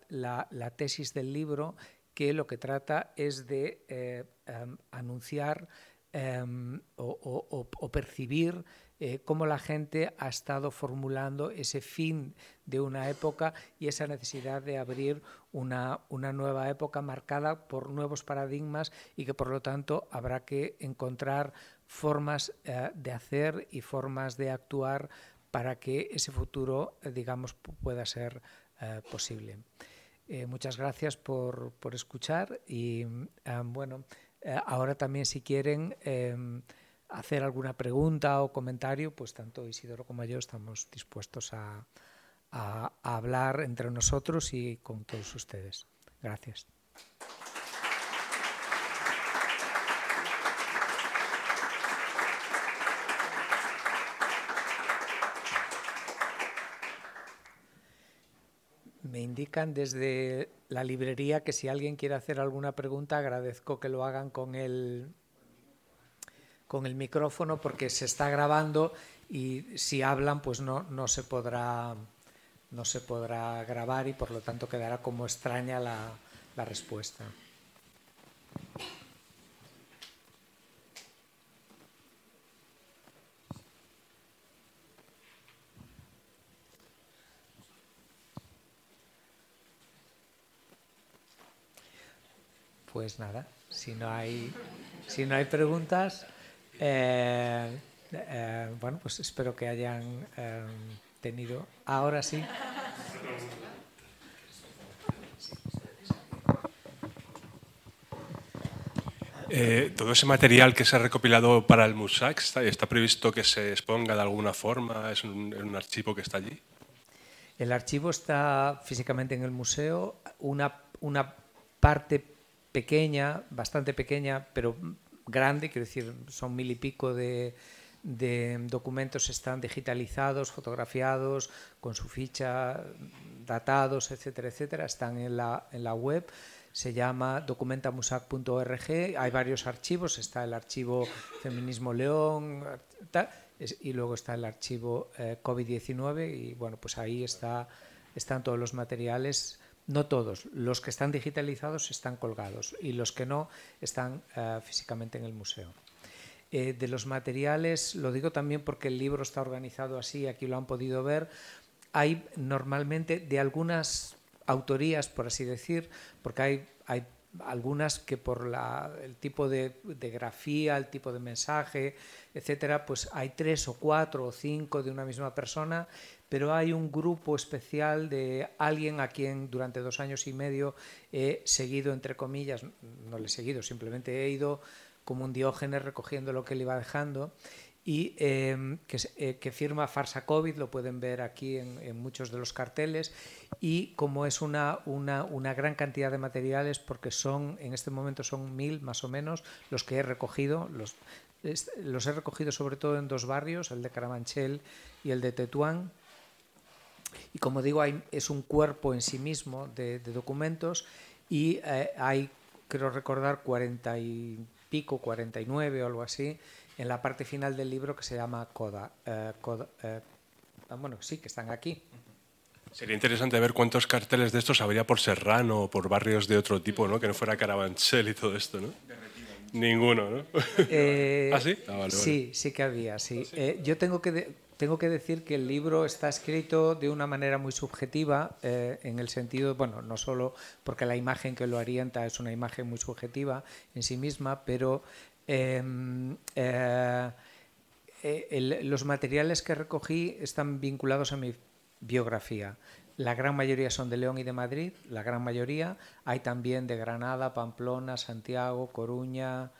tesis del libro que lo que trata es de eh, em, anunciar em, o, percibir eh, cómo la gente ha estado formulando ese fin de una época y esa necesidad de abrir una, una, nueva época marcada por nuevos paradigmas y que por lo tanto habrá que encontrar formas de hacer y formas de actuar para que ese futuro, eh, digamos, pueda ser eh, posible. Eh, muchas gracias por, escuchar y bueno, ahora también si quieren em, hacer alguna pregunta o comentario, pues tanto Isidoro como yo estamos dispuestos a hablar entre nosotros y con todos ustedes. Gracias. Me indican desde la librería que si alguien quiere hacer alguna pregunta, agradezco que lo hagan con el, con el micrófono porque se está grabando y si hablan pues no, no, se podrá, no se podrá grabar y por lo tanto quedará como extraña la, la respuesta. Pues nada, si no hay, si no hay preguntas, eh, eh, bueno, pues espero que hayan eh, tenido. Ahora sí. todo ese material que se ha recopilado para el MUSAC, ¿está, previsto que se exponga de alguna forma? ¿Es un, un, archivo que está allí? El archivo está físicamente en el museo. Una, una parte pequeña, bastante pequeña, pero grande, quiero decir, son mil y pico de, documentos están digitalizados, fotografiados, con su ficha, datados, etcétera, etcétera, están en la, en la web. Se llama documentamusac.org. Hay varios archivos. Está el archivo Feminismo León y luego está el archivo eh, COVID-19 y bueno, pues ahí está, están todos los materiales no todos, los que están digitalizados están colgados y los que no están eh, físicamente en el museo. Eh, de los materiales, lo digo también porque el libro está organizado así, aquí lo han podido ver, hay normalmente de algunas autorías, por así decir, porque hay, hay algunas que por el tipo de, grafía, el tipo de mensaje, etcétera, pues hay tres o cuatro o cinco de una misma persona pero hay un grupo especial de alguien a quien durante dos años y medio he seguido, entre comillas, no le he seguido, simplemente he ido como un diógenes recogiendo lo que él iba dejando y em, eh, que, firma Farsa COVID, lo pueden ver aquí en, muchos de los carteles, y como es una, una, una, gran cantidad de materiales, porque son, en este momento son mil más o menos los que he recogido, los, los he recogido sobre todo en dos barrios, el de Carabanchel y el de Tetuán, y como digo, hay, es un cuerpo en sí mismo de, documentos y eh, hay, creo recordar, 40 y pico, 49 o algo así, en la parte final del libro que se llama Coda. Eh, eh, ah, bueno, sí, que están aquí. Sería interesante ver cuántos carteles de estos habría por Serrano o por barrios de otro tipo, ¿no? Que no fuera Carabanchel y todo esto, ¿no? Ninguno, ¿no? ¿Ah, sí? Ah, sí, sí que había, sí. yo tengo que, tengo que decir que el libro está escrito de una manera muy subjetiva, eh, en el sentido, bueno, no solo porque la imagen que lo orienta es una imagen muy subjetiva en sí misma, pero em, eh, eh, los materiales que recogí están vinculados a mi biografía. La gran mayoría son de León y de Madrid, la gran mayoría. Hay también de Granada, Pamplona, Santiago, Coruña,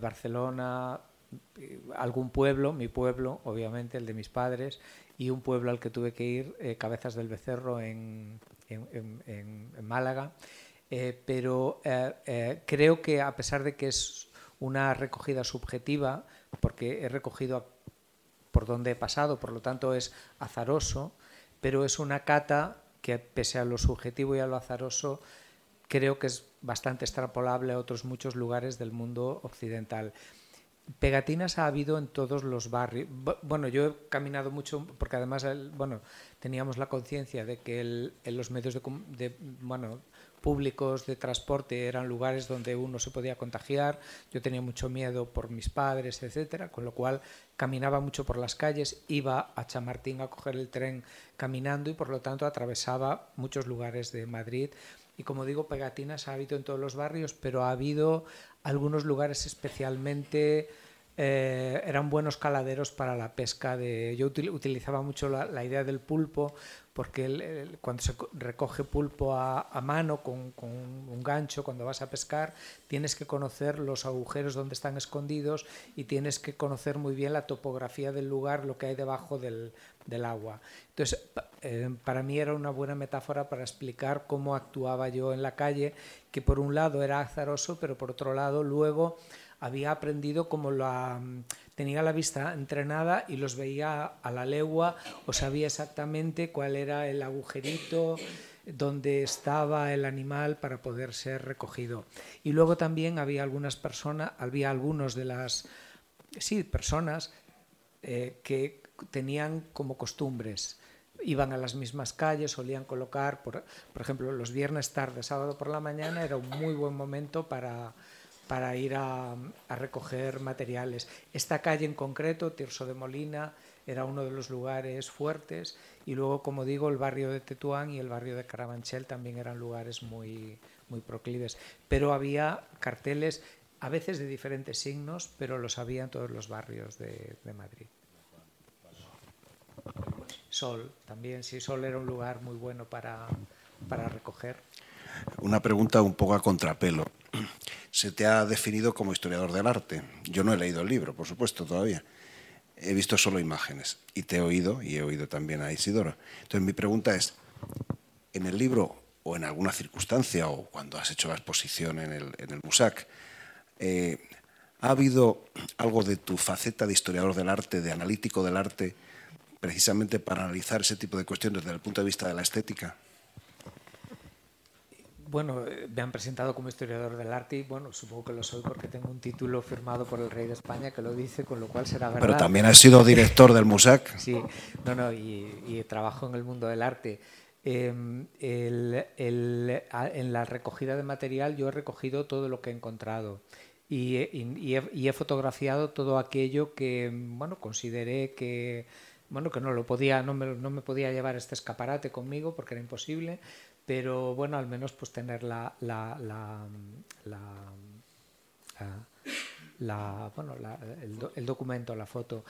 Barcelona, algún pueblo, mi pueblo, obviamente, el de mis padres, y un pueblo al que tuve que ir, eh, Cabezas del Becerro, en, Málaga. Eh, pero eh, creo que a pesar de que es una recogida subjetiva, porque he recogido por donde he pasado, por lo tanto es azaroso, pero es una cata que pese a lo subjetivo y a lo azaroso, creo que es bastante extrapolable a otros muchos lugares del mundo occidental. Pegatinas ha habido en todos los barrios. Bueno, yo he caminado mucho porque además, bueno, teníamos la conciencia de que los medios de, bueno, públicos de transporte eran lugares donde uno se podía contagiar. Yo tenía mucho miedo por mis padres, etcétera, con lo cual caminaba mucho por las calles, iba a Chamartín a coger el tren caminando y por lo tanto atravesaba muchos lugares de Madrid. Y como digo, pegatinas ha habido en todos los barrios, pero ha habido algunos lugares especialmente eh, eran buenos caladeros para la pesca. De, yo utilizaba mucho la, idea del pulpo porque cuando se recoge pulpo a, mano con, un gancho, cuando vas a pescar, tienes que conocer los agujeros donde están escondidos y tienes que conocer muy bien la topografía del lugar, lo que hay debajo del, agua. Entonces, eh, para mí era una buena metáfora para explicar cómo actuaba yo en la calle, que por un lado era azaroso, pero por otro lado luego había aprendido como la tenía la vista entrenada y los veía a la legua o sabía exactamente cuál era el agujerito donde estaba el animal para poder ser recogido. Y luego también había algunas personas, había algunos de las sí, personas eh, que tenían como costumbres iban a las mismas calles, solían colocar, por, por ejemplo, los viernes tarde, sábado por la mañana, era un muy buen momento para, para ir a, recoger materiales. Esta calle en concreto, Tirso de Molina, era uno de los lugares fuertes y luego, como digo, el barrio de Tetuán y el barrio de Carabanchel también eran lugares muy, muy proclives. Pero había carteles, a veces de diferentes signos, pero los había en todos los barrios de, de Madrid. Sol, también, sí, Sol era un lugar muy bueno para, para recoger. Una pregunta un poco a contrapelo se te ha definido como historiador del arte. Yo no he leído el libro, por supuesto, todavía. He visto solo imágenes y te he oído y he oído también a Isidoro. Entonces mi pregunta es, en el libro o en alguna circunstancia o cuando has hecho la exposición en el, en MUSAC, eh, ¿ha habido algo de tu faceta de historiador del arte, de analítico del arte, precisamente para analizar ese tipo de cuestiones desde el punto de vista de la estética? Bueno, eh, me han presentado como historiador del arte y bueno, supongo que lo soy porque tengo un título firmado por el rey de España que lo dice, con lo cual será verdad. Pero también has sido director del MUSAC. Sí, no, no, y, trabajo en el mundo del arte. Em, en la recogida de material yo he recogido todo lo que he encontrado y, he, fotografiado todo aquello que bueno consideré que bueno que no lo podía no me, no me podía llevar este escaparate conmigo porque era imposible pero bueno, al menos pues tener la, la, la, bueno, el, documento, la foto.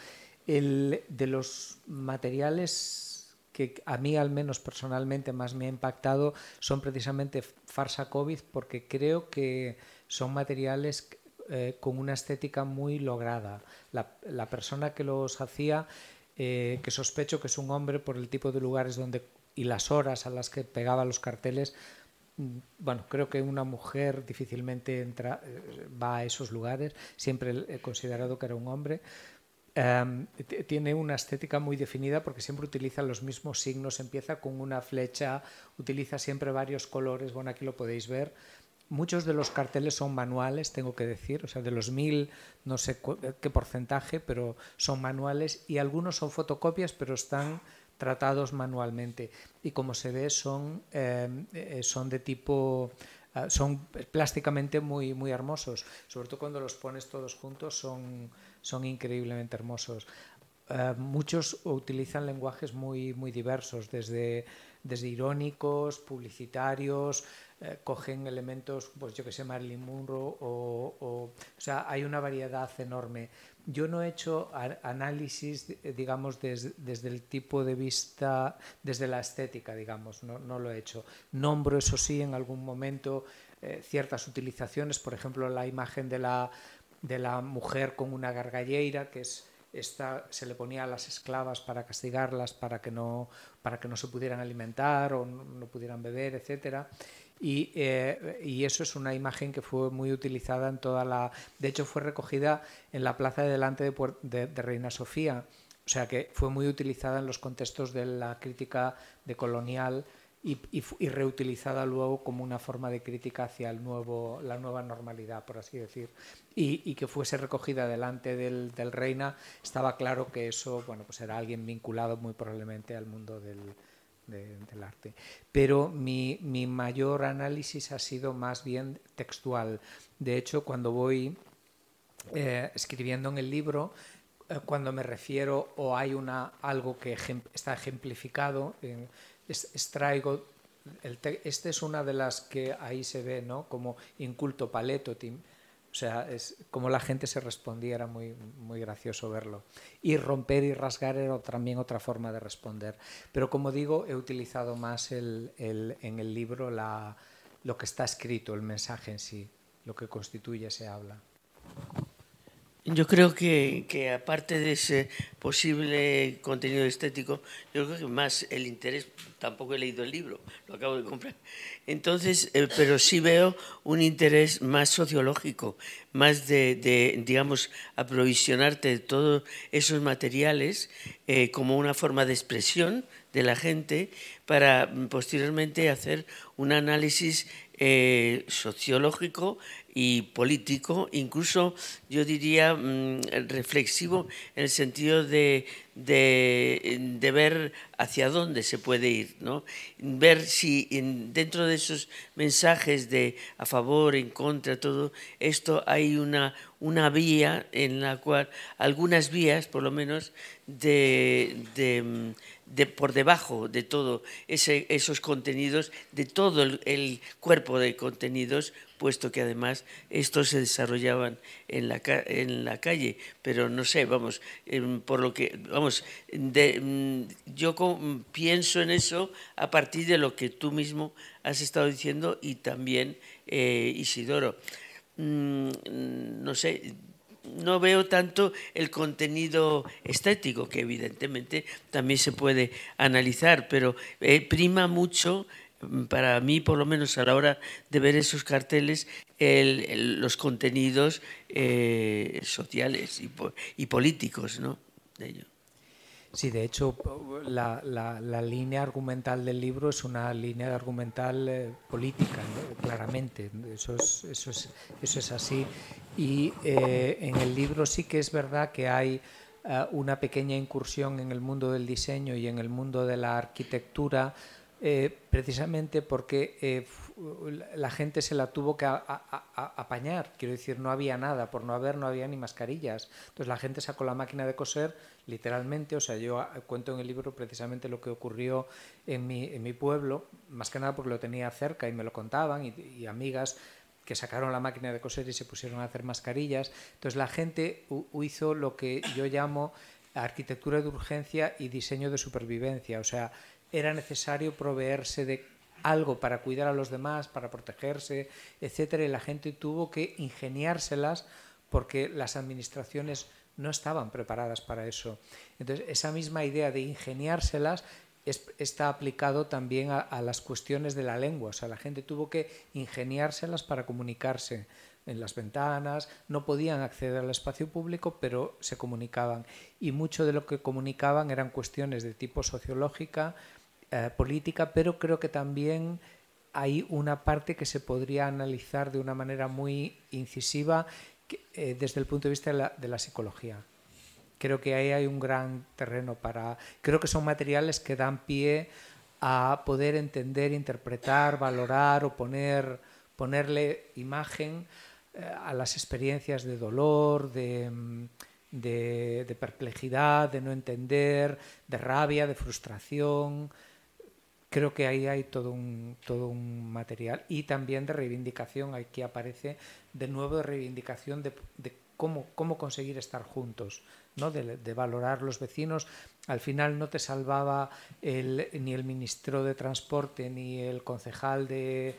El, de los materiales que a mí al menos personalmente más me ha impactado son precisamente farsa COVID porque creo que son materiales eh, con una estética muy lograda. La, la persona que los hacía, eh, que sospecho que es un hombre por el tipo de lugares donde y las horas a las que pegaba los carteles, mm, bueno, creo que una mujer difícilmente entra, eh, va a esos lugares, siempre he considerado que era un hombre. Em, tiene una estética muy definida porque siempre utiliza los mismos signos, empieza con una flecha, utiliza siempre varios colores, bueno, aquí lo podéis ver. Muchos de los carteles son manuales, tengo que decir, o sea, de los mil, no sé qué porcentaje, pero son manuales y algunos son fotocopias, pero están tratados manualmente. Y como se ve, son, em, eh, son de tipo ah, son plásticamente muy, muy hermosos, sobre todo cuando los pones todos juntos son, son increíblemente hermosos. Eh, muchos utilizan lenguajes muy, muy diversos, desde, desde irónicos, publicitarios, eh, cogen elementos, pues yo que sé, Marilyn Monroe, o, o, sea, hay una variedad enorme. Yo no he hecho análisis, digamos, desde el tipo de vista, desde la estética, digamos, no, no, lo he hecho. Nombro, eso sí, en algún momento eh, ciertas utilizaciones, por ejemplo, la imagen de la de la mujer con una gargalleira, que es esta, se le ponía a las esclavas para castigarlas, para que no, para que no se pudieran alimentar o no, pudieran beber, etc. Y, eh, y, eso es una imagen que fue muy utilizada en toda la... De hecho, fue recogida en la plaza de delante de, de, de Reina Sofía, o sea que fue muy utilizada en los contextos de la crítica de colonial y, y, reutilizada luego como una forma de crítica hacia el nuevo, la nueva normalidad, por así decir. Y, y que fuese recogida delante del, del, Reina, estaba claro que eso bueno, pues era alguien vinculado muy probablemente al mundo del, de, del arte. Pero mi, mi, mayor análisis ha sido más bien textual. De hecho, cuando voy eh, escribiendo en el libro, eh, cuando me refiero o hay una, algo que está ejemplificado, eh, extraigo el este es una de las que ahí se ve, ¿no? Como inculto paleto, tim. O sea, es como la gente se respondía, era muy, muy gracioso verlo. Y romper y rasgar era también otra forma de responder. Pero como digo, he utilizado más el, el, en el libro la, lo que está escrito, el mensaje en sí, lo que constituye ese habla. Yo creo que, que, aparte de ese posible contenido estético, yo creo que más el interés, tampoco he leído el libro, lo acabo de comprar, entonces, eh, pero sí veo un interés más sociológico, más de, de digamos, aprovisionarte de todos esos materiales eh, como una forma de expresión de la gente para mm, posteriormente hacer un análisis eh, sociológico y político, incluso yo diría mm, reflexivo en el sentido de, de, de, ver hacia dónde se puede ir, ¿no? ver si en, dentro de esos mensajes de a favor, en contra, todo esto hay una, una vía en la cual, algunas vías por lo menos, de, de mm, de, por debajo de todo ese, esos contenidos, de todo el, el, cuerpo de contenidos, puesto que además estos se desarrollaban en la, en la calle. Pero no sé, vamos, por lo que, vamos, de, mm, yo pienso en eso a partir de lo que tú mismo has estado diciendo y también eh, Isidoro. Mm, no sé, no veo tanto el contenido estético, que evidentemente también se puede analizar, pero eh, prima mucho mm, para mí, por lo menos a la hora de ver esos carteles, el, los contenidos eh, sociales y, políticos ¿no? Sí, de hecho, la, línea argumental del libro es una línea argumental eh, política, claramente. Eso es, eso, es, eso es así. Y eh, en el libro sí que es verdad que hay uh, una pequeña incursión en el mundo del diseño y en el mundo de la arquitectura, eh, precisamente porque eh, la gente se la tuvo que a, a, a, apañar. Quiero decir, no había nada, por no haber, no había ni mascarillas. Entonces la gente sacó la máquina de coser literalmente, o sea, yo ah, cuento en el libro precisamente lo que ocurrió en mi, en mi pueblo, más que nada porque lo tenía cerca y me lo contaban, y, y amigas que sacaron la máquina de coser y se pusieron a hacer mascarillas. Entonces la gente hizo lo que yo llamo arquitectura de urgencia y diseño de supervivencia, o sea, era necesario proveerse de algo para cuidar a los demás, para protegerse, etcétera, y la gente tuvo que ingeniárselas porque las administraciones no estaban preparadas para eso. Entonces, esa misma idea de ingeniárselas es, está aplicado también a, las cuestiones de la lengua. O sea, la gente tuvo que ingeniárselas para comunicarse. en las ventanas, no podían acceder al espacio público, pero se comunicaban. Y mucho de lo que comunicaban eran cuestiones de tipo sociológica, eh, política, pero creo que también hay una parte que se podría analizar de una manera muy incisiva eh, desde el punto de vista de la, psicología. Creo que ahí hay un gran terreno para... Creo que son materiales que dan pie a poder entender, interpretar, valorar o poner, ponerle imagen eh, a las experiencias de dolor, de, de, perplejidad, de no entender, de rabia, de frustración. Creo que ahí hay todo un, todo un material y también de reivindicación. Aquí aparece de nuevo de reivindicación de, de cómo, cómo conseguir estar juntos, ¿no? De, de, valorar los vecinos. Al final no te salvaba ni el ministro de Transporte ni el concejal de,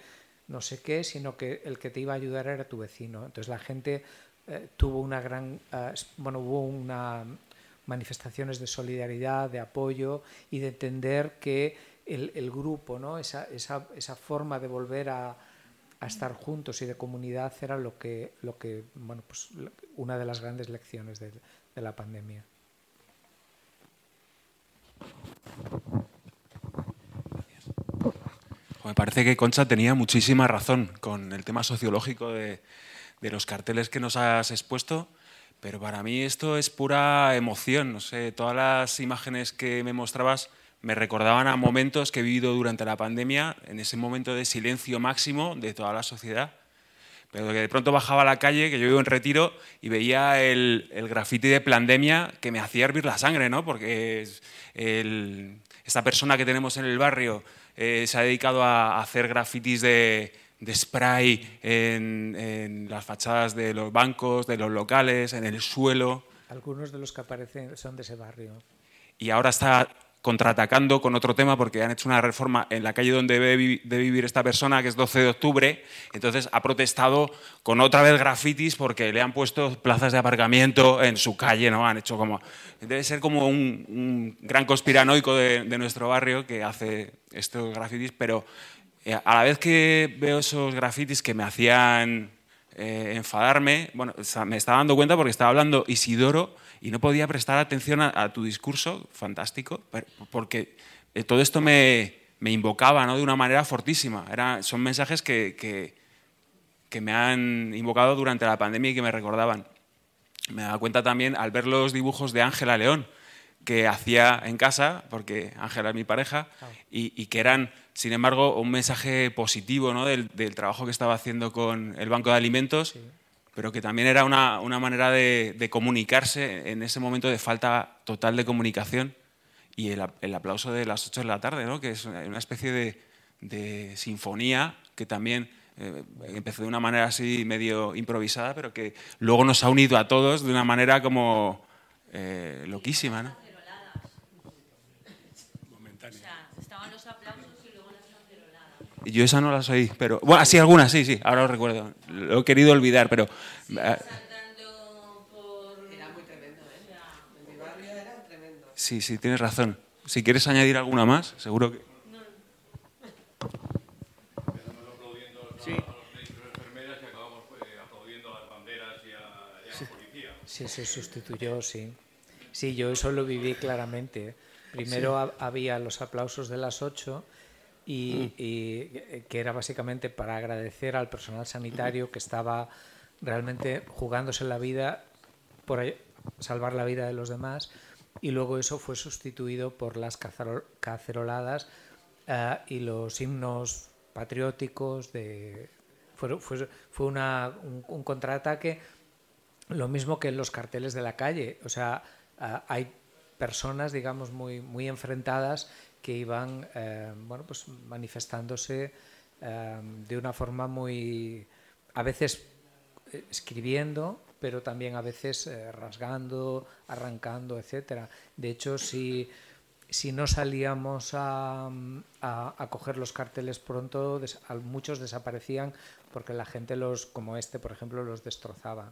no sé qué, sino que el que te iba a ayudar era tu vecino. Entonces la gente eh, tuvo una gran, uh, bueno, hubo una manifestaciones de solidaridad, de apoyo y de entender que el, grupo, esa, esa, forma de volver a, a, estar juntos y de comunidad era lo que, lo que bueno, pues, una de las grandes lecciones de, de la pandemia. Me parece que Concha tenía muchísima razón con el tema sociológico de, los carteles que nos has expuesto, pero para mí esto es pura emoción. No sé, todas las imágenes que me mostrabas me recordaban a momentos que he vivido durante la pandemia, en ese momento de silencio máximo de toda la sociedad. Pero que de pronto bajaba a la calle, que yo vivo en retiro, y veía el, el grafiti de pandemia que me hacía hervir la sangre, ¿no? Porque esta persona que tenemos en el barrio eh, se ha dedicado a hacer grafitis de, spray en, las fachadas de los bancos, de los locales, en el suelo. Algunos de los que aparecen son de ese barrio. Y ahora está contraatacando con otro tema porque han hecho una reforma en la calle donde debe, vivir esta persona, que es 12 de octubre, entonces ha protestado con otra vez grafitis porque le han puesto plazas de aparcamiento en su calle, ¿no? Han hecho como... Debe ser como un, gran conspiranoico de, nuestro barrio que hace estos grafitis, pero eh, a la vez que veo esos grafitis que me hacían eh, enfadarme, bueno, me estaba dando cuenta porque estaba hablando Isidoro y no podía prestar atención a, tu discurso, fantástico, porque eh, todo esto me, me invocaba ¿no? de una manera fortísima. Era, son mensajes que, que, que, me han invocado durante la pandemia y que me recordaban. Me da cuenta también al ver los dibujos de Ángela León, que hacía en casa, porque Ángela es mi pareja, y, y, que eran, sin embargo, un mensaje positivo ¿no? del, del, trabajo que estaba haciendo con el Banco de Alimentos pero que también era una, una manera de, de, comunicarse en ese momento de falta total de comunicación y el, el, aplauso de las 8 de la tarde, ¿no? que es una especie de, de sinfonía que también eh, empezó de una manera así medio improvisada, pero que luego nos ha unido a todos de una manera como eh, loquísima. ¿no? Yo esa no las oí, pero. Bueno, sí, algunas, sí, sí, ahora lo recuerdo. Lo he querido olvidar, pero. Eh, sí, sí, tienes razón. Si quieres añadir alguna más, seguro que. Sí, se sustituyó, sí. Sí, yo eso lo viví claramente. Primero había los aplausos de las ocho y, mm. que era básicamente para agradecer al personal sanitario que estaba realmente jugándose la vida por salvar la vida de los demás y luego eso fue sustituido por las caceroladas uh, y los himnos patrióticos de fue, fue, fue una, un, un, contraataque lo mismo que en los carteles de la calle o sea uh, hay personas digamos muy muy enfrentadas que iban eh, bueno, pues manifestándose eh, de una forma muy, a veces eh, escribiendo, pero también a veces rasgando, arrancando, etc. De hecho, si, si no salíamos a, a, coger los carteles pronto, muchos desaparecían porque la gente los, como este, por ejemplo, los destrozaba.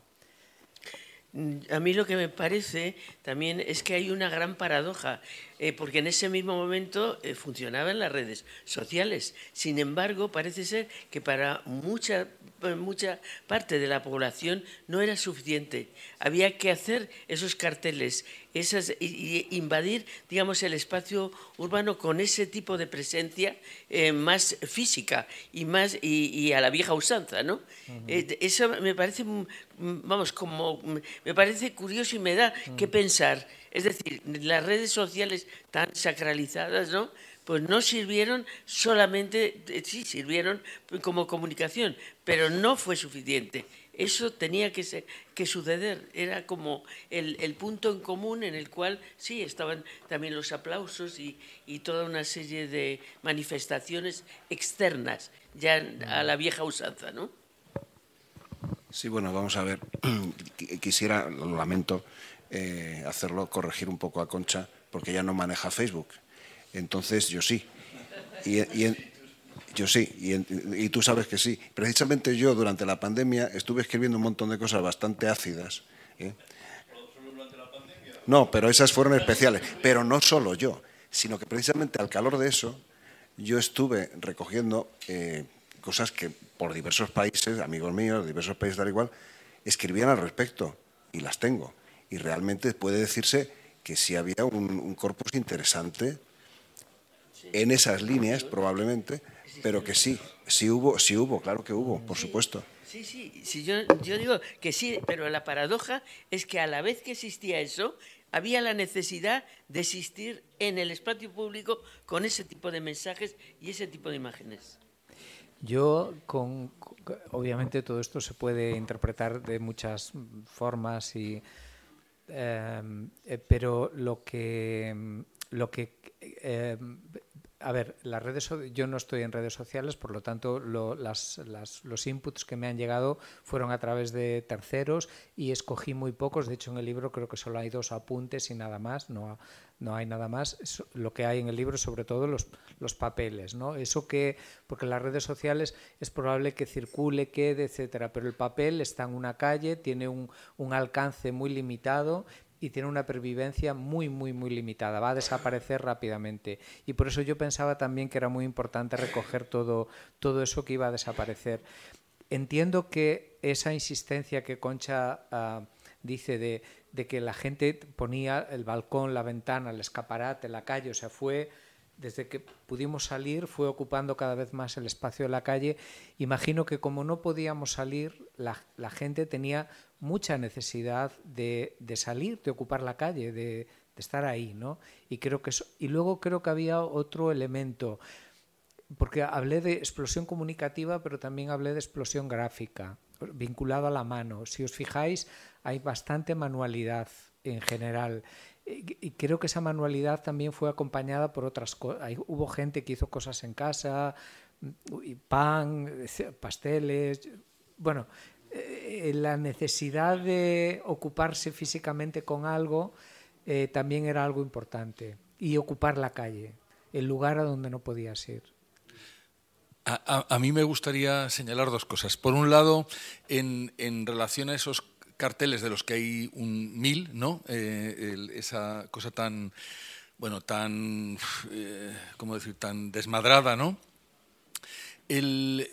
A mí lo que me parece también es que hay una gran paradoja, eh, porque en ese mismo momento eh, funcionaban las redes sociales. Sin embargo, parece ser que para mucha, mucha parte de la población no era suficiente. Había que hacer esos carteles, esas, y, invadir, digamos, el espacio urbano con ese tipo de presencia eh, más física y más y, a la vieja usanza, ¿no? eso me parece vamos, como me parece curioso y me da que mm. pensar. Es decir, las redes sociales tan sacralizadas, ¿no? Pues no sirvieron solamente, eh, sí, sirvieron como comunicación, pero no fue suficiente. Eso tenía que, ser, que suceder, era como el, punto en común en el cual sí estaban también los aplausos y, y toda una serie de manifestaciones externas, ya a la vieja usanza, ¿no? Sí, bueno, vamos a ver. Quisiera, lo lamento, eh, hacerlo, corregir un poco a Concha, porque ella no maneja Facebook. Entonces, yo sí. Y, yo sí, y, tú sabes que sí. Precisamente yo, durante la pandemia, estuve escribiendo un montón de cosas bastante ácidas. ¿eh? No, pero esas fueron especiales. Pero no solo yo, sino que precisamente al calor de eso, yo estuve recogiendo eh, cosas que por diversos países, amigos míos, diversos países tal igual, escribían al respecto y las tengo. Y realmente puede decirse que sí había un, corpus interesante en esas líneas, probablemente, pero que sí, sí hubo, sí hubo, claro que hubo, por supuesto. Sí, sí, yo, yo digo que sí, pero la paradoja es que a la vez que existía eso, había la necesidad de existir en el espacio público con ese tipo de mensajes y ese tipo de imágenes. Yo, con, obviamente todo esto se puede interpretar de muchas formas, y, eh, pero lo que, lo que eh, a ver, las redes yo no estoy en redes sociales, por lo tanto los inputs que me han llegado fueron a través de terceros y escogí muy pocos. De hecho, en el libro creo que solo hay dos apuntes y nada más, no, no hay nada más. lo que hay en el libro, sobre todo los, los papeles, ¿no? Eso que, porque las redes sociales es probable que circule, quede, etcétera, pero el papel está en una calle, tiene un, un alcance muy limitado y tiene una pervivencia muy, muy, muy limitada, va a desaparecer rápidamente. Y por eso yo pensaba también que era muy importante recoger todo, todo eso que iba a desaparecer. Entiendo que esa insistencia que Concha ah, dice de, de, que la gente ponía el balcón, la ventana, el escaparate, la calle, o sea, fue desde que pudimos salir, fue ocupando cada vez más el espacio de la calle. Imagino que como no podíamos salir, la, gente tenía mucha necesidad de, salir, de ocupar la calle, de, estar ahí, ¿no? Y creo que y luego creo que había otro elemento, porque hablé de explosión comunicativa, pero también hablé de explosión gráfica, vinculado a la mano. Si os fijáis, hay bastante manualidad en general. Y creo que esa manualidad también fue acompañada por otras cosas. Hubo gente que hizo cosas en casa, pan, pasteles. Bueno, eh, la necesidad de ocuparse físicamente con algo eh, también era algo importante. Y ocupar la calle, el lugar a donde no podías ir. A, mí me gustaría señalar dos cosas. Por un lado, en, en relación a esos carteles de los que hay un mil, ¿no? Eh, esa cosa tan, bueno, tan, ¿cómo decir?, tan desmadrada, ¿no? El,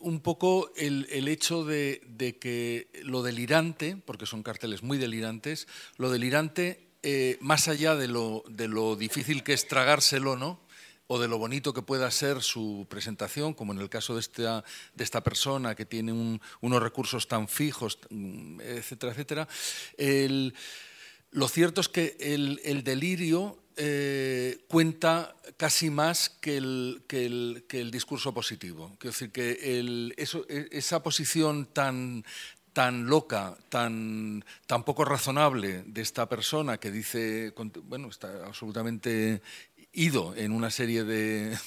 un poco el, hecho de, que lo delirante, porque son carteles muy delirantes, lo delirante, eh, más allá de lo, de lo difícil que es tragárselo, ¿no? O de lo bonito que pueda ser su presentación, como en el caso de esta, de esta persona que tiene unos recursos tan fijos, etcétera, etcétera. lo cierto es que el, el delirio eh, cuenta casi más que el, que el, que el discurso positivo. Decir que e, esa posición tan, tan loca, tan, tan poco razonable de esta persona que dice, bueno, está absolutamente ido en una serie de,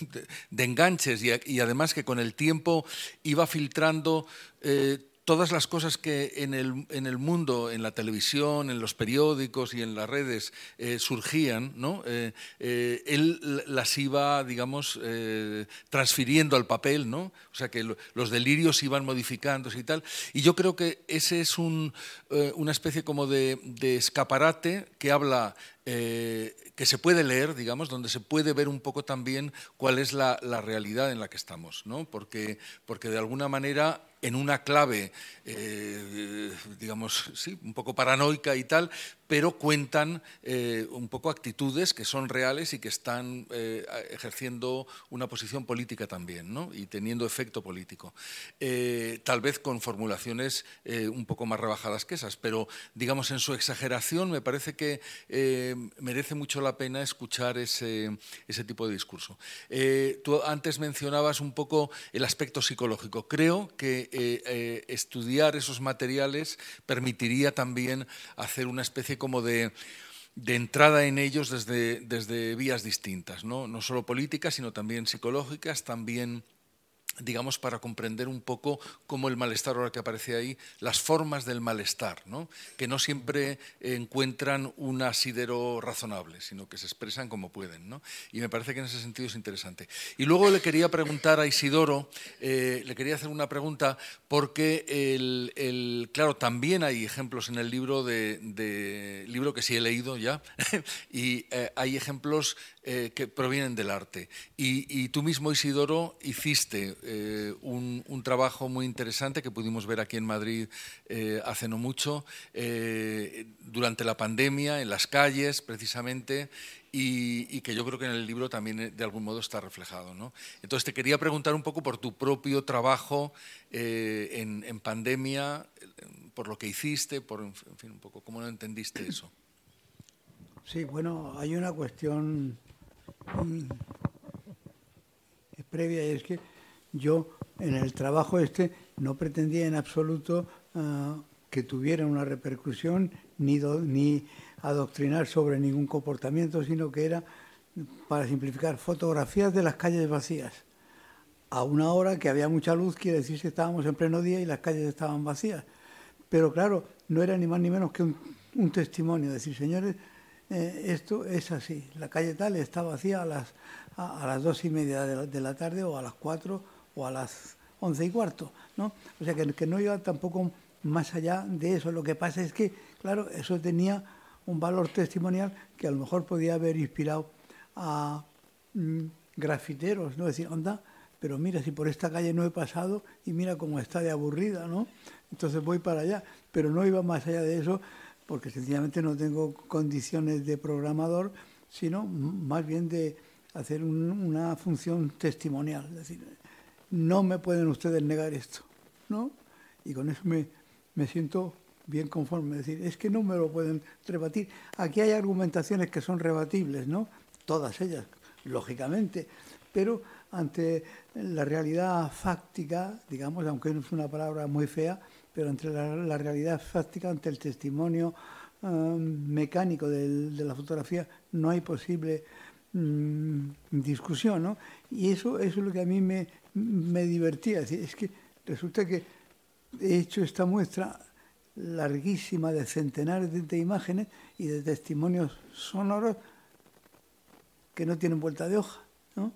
enganches y, además que con el tiempo iba filtrando eh, todas las cosas que en el, en el, mundo, en la televisión, en los periódicos y en las redes eh, surgían, ¿no? Eh, él las iba, digamos, transfiriendo al papel, ¿no? o sea que los delirios iban modificándose y tal. Y yo creo que ese es un, una especie como de escaparate que habla eh, que se puede leer, digamos, donde se puede ver un poco también cuál es la, realidad en la que estamos, ¿no? porque, porque de alguna manera en una clave, eh, digamos, sí, un poco paranoica y tal, pero cuentan eh, un poco actitudes que son reales y que están eh, ejerciendo una posición política también, ¿no? y teniendo efecto político. tal vez con formulaciones un poco más rebajadas que esas, pero digamos en su exageración me parece que merece mucho la pena escuchar ese, ese tipo de discurso. tú antes mencionabas un poco el aspecto psicológico. Creo que eh, eh, estudiar esos materiales permitiría también hacer una especie como de, entrada en ellos desde, desde vías distintas, ¿no? no solo políticas, sino también psicológicas, también digamos, para comprender un poco cómo el malestar, ahora que aparece ahí, las formas del malestar, ¿no? que no siempre encuentran un asidero razonable, sino que se expresan como pueden. ¿no? Y me parece que en ese sentido es interesante. Y luego le quería preguntar a Isidoro, eh, le quería hacer una pregunta, porque, el, claro, también hay ejemplos en el libro, de, libro que sí he leído ya, y eh, hay ejemplos eh, que provienen del arte. Y, tú mismo, Isidoro, hiciste eh, un, trabajo muy interesante que pudimos ver aquí en Madrid eh, hace no mucho, durante la pandemia, en las calles, precisamente, y, que yo creo que en el libro también de algún modo está reflejado. ¿no? Entonces te quería preguntar un poco por tu propio trabajo en, en, pandemia, por lo que hiciste, por en fin, un poco cómo lo entendiste eso. Sí, bueno, hay una cuestión es previa y es que yo en el trabajo este no pretendía en absoluto ah, que tuviera una repercusión ni, ni adoctrinar sobre ningún comportamiento, sino que era, para simplificar, fotografías de las calles vacías. A una hora que había mucha luz, quiere decir que estábamos en pleno día y las calles estaban vacías. Pero claro, no era ni más ni menos que un, un testimonio, decir, señores, eh, esto es así. La calle tal está vacía a las, a, las dos y media de la, tarde o a las cuatro o a las once y cuarto. ¿no? O sea que, que no iba tampoco más allá de eso. Lo que pasa es que, claro, eso tenía un valor testimonial que a lo mejor podía haber inspirado a mm, grafiteros, ¿no? Decir, onda, pero mira, si por esta calle no he pasado y mira cómo está de aburrida, ¿no? Entonces voy para allá. Pero no iba más allá de eso porque sencillamente no tengo condiciones de programador, sino más bien de hacer una función testimonial. Es decir, no me pueden ustedes negar esto, ¿no? Y con eso me, me siento bien conforme. Es decir, es que no me lo pueden rebatir. Aquí hay argumentaciones que son rebatibles, ¿no? Todas ellas, lógicamente. Pero ante la realidad fáctica, digamos, aunque no es una palabra muy fea, pero entre la, realidad fáctica, ante el testimonio um, mecánico de la fotografía, no hay posible mm, discusión, ¿no? Y eso, es lo que a mí me, divertía, es que resulta que he hecho esta muestra larguísima de centenares de, imágenes y de testimonios sonoros que no tienen vuelta de hoja, ¿no?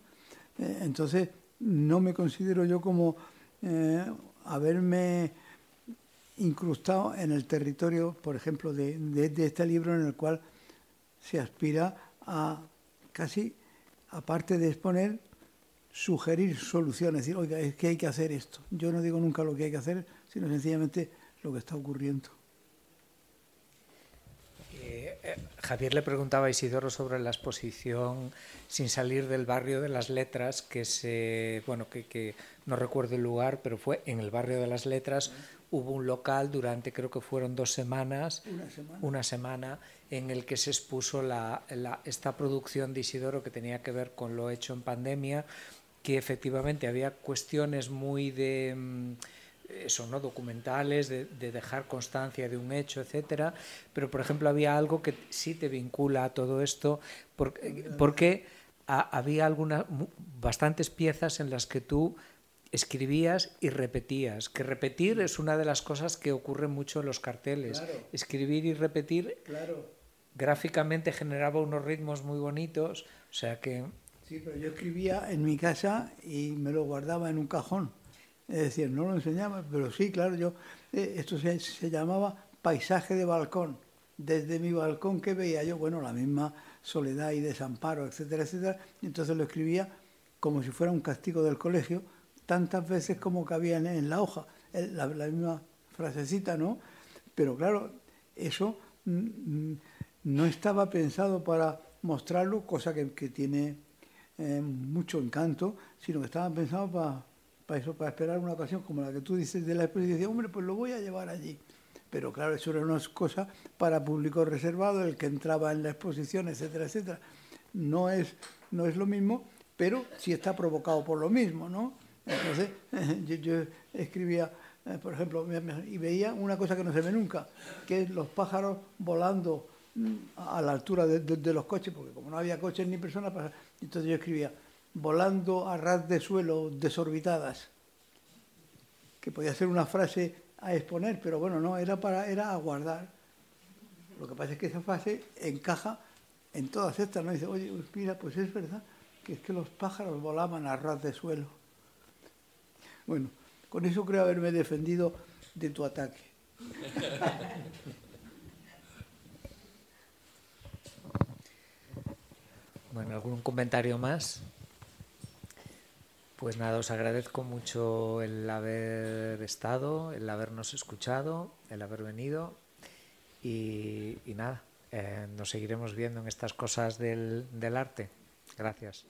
Eh, entonces, no me considero yo como eh, haberme incrustado en el territorio, por ejemplo, de, este libro en el cual se aspira a casi, aparte de exponer, sugerir soluciones, decir, oiga, es que hay que hacer esto. Yo no digo nunca lo que hay que hacer, sino sencillamente lo que está ocurriendo. Eh, eh, Javier le preguntaba a Isidoro sobre la exposición sin salir del barrio de las letras, que se, bueno, que, que no recuerdo el lugar, pero fue en el barrio de las letras hubo un local durante, creo que fueron dos semanas, una semana, en el que se expuso la, esta producción de Isidoro que tenía que ver con lo hecho en pandemia, que efectivamente había cuestiones muy de mm, eso, ¿no? documentales, de, dejar constancia de un hecho, etcétera, pero por ejemplo había algo que sí te vincula a todo esto, porque, porque había algunas bastantes piezas en las que tú escribías y repetías, que repetir es una de las cosas que ocurre mucho en los carteles. Escribir y repetir claro. gráficamente generaba unos ritmos muy bonitos, o sea que... Sí, pero yo escribía en mi casa y me lo guardaba en un cajón. Es decir, no lo enseñaba, pero sí, claro, yo eh, esto se, se llamaba paisaje de balcón. Desde mi balcón que veía yo, bueno, la misma soledad y desamparo, etcétera, etcétera. Y entonces lo escribía como si fuera un castigo del colegio, tantas veces como cabía en, la hoja, la, misma frasecita, ¿no? Pero claro, eso mm, mm, no estaba pensado para mostrarlo, cosa que, tiene eh, mucho encanto, sino que estaba pensado para, para eso, para esperar una ocasión como la que tú dices de la exposición, hombre, pues lo voy a llevar allí. Pero claro, eso era una cosa para público reservado, el que entraba en la exposición, etcétera, etcétera. No es, no es lo mismo, pero sí está provocado por lo mismo, ¿no? Entonces, yo, escribía, eh, por ejemplo, y veía una cosa que no se ve nunca, que es los pájaros volando mm, a la altura de, los coches, porque como no había coches ni personas, pues, entonces yo escribía, volando a ras de suelo desorbitadas, que podía ser una frase a exponer, pero bueno, no, era para era a guardar. Lo que pasa es que esa frase encaja en todas estas, ¿no? dice, oye, pues mira, pues es verdad que es que los pájaros volaban a ras de suelo. Bueno, con eso creo haberme defendido de tu ataque. Bueno, ¿algún comentario más? Pues nada, os agradezco mucho el haber estado, el habernos escuchado, el haber venido y, nada, eh, nos seguiremos viendo en estas cosas del, del arte. Gracias.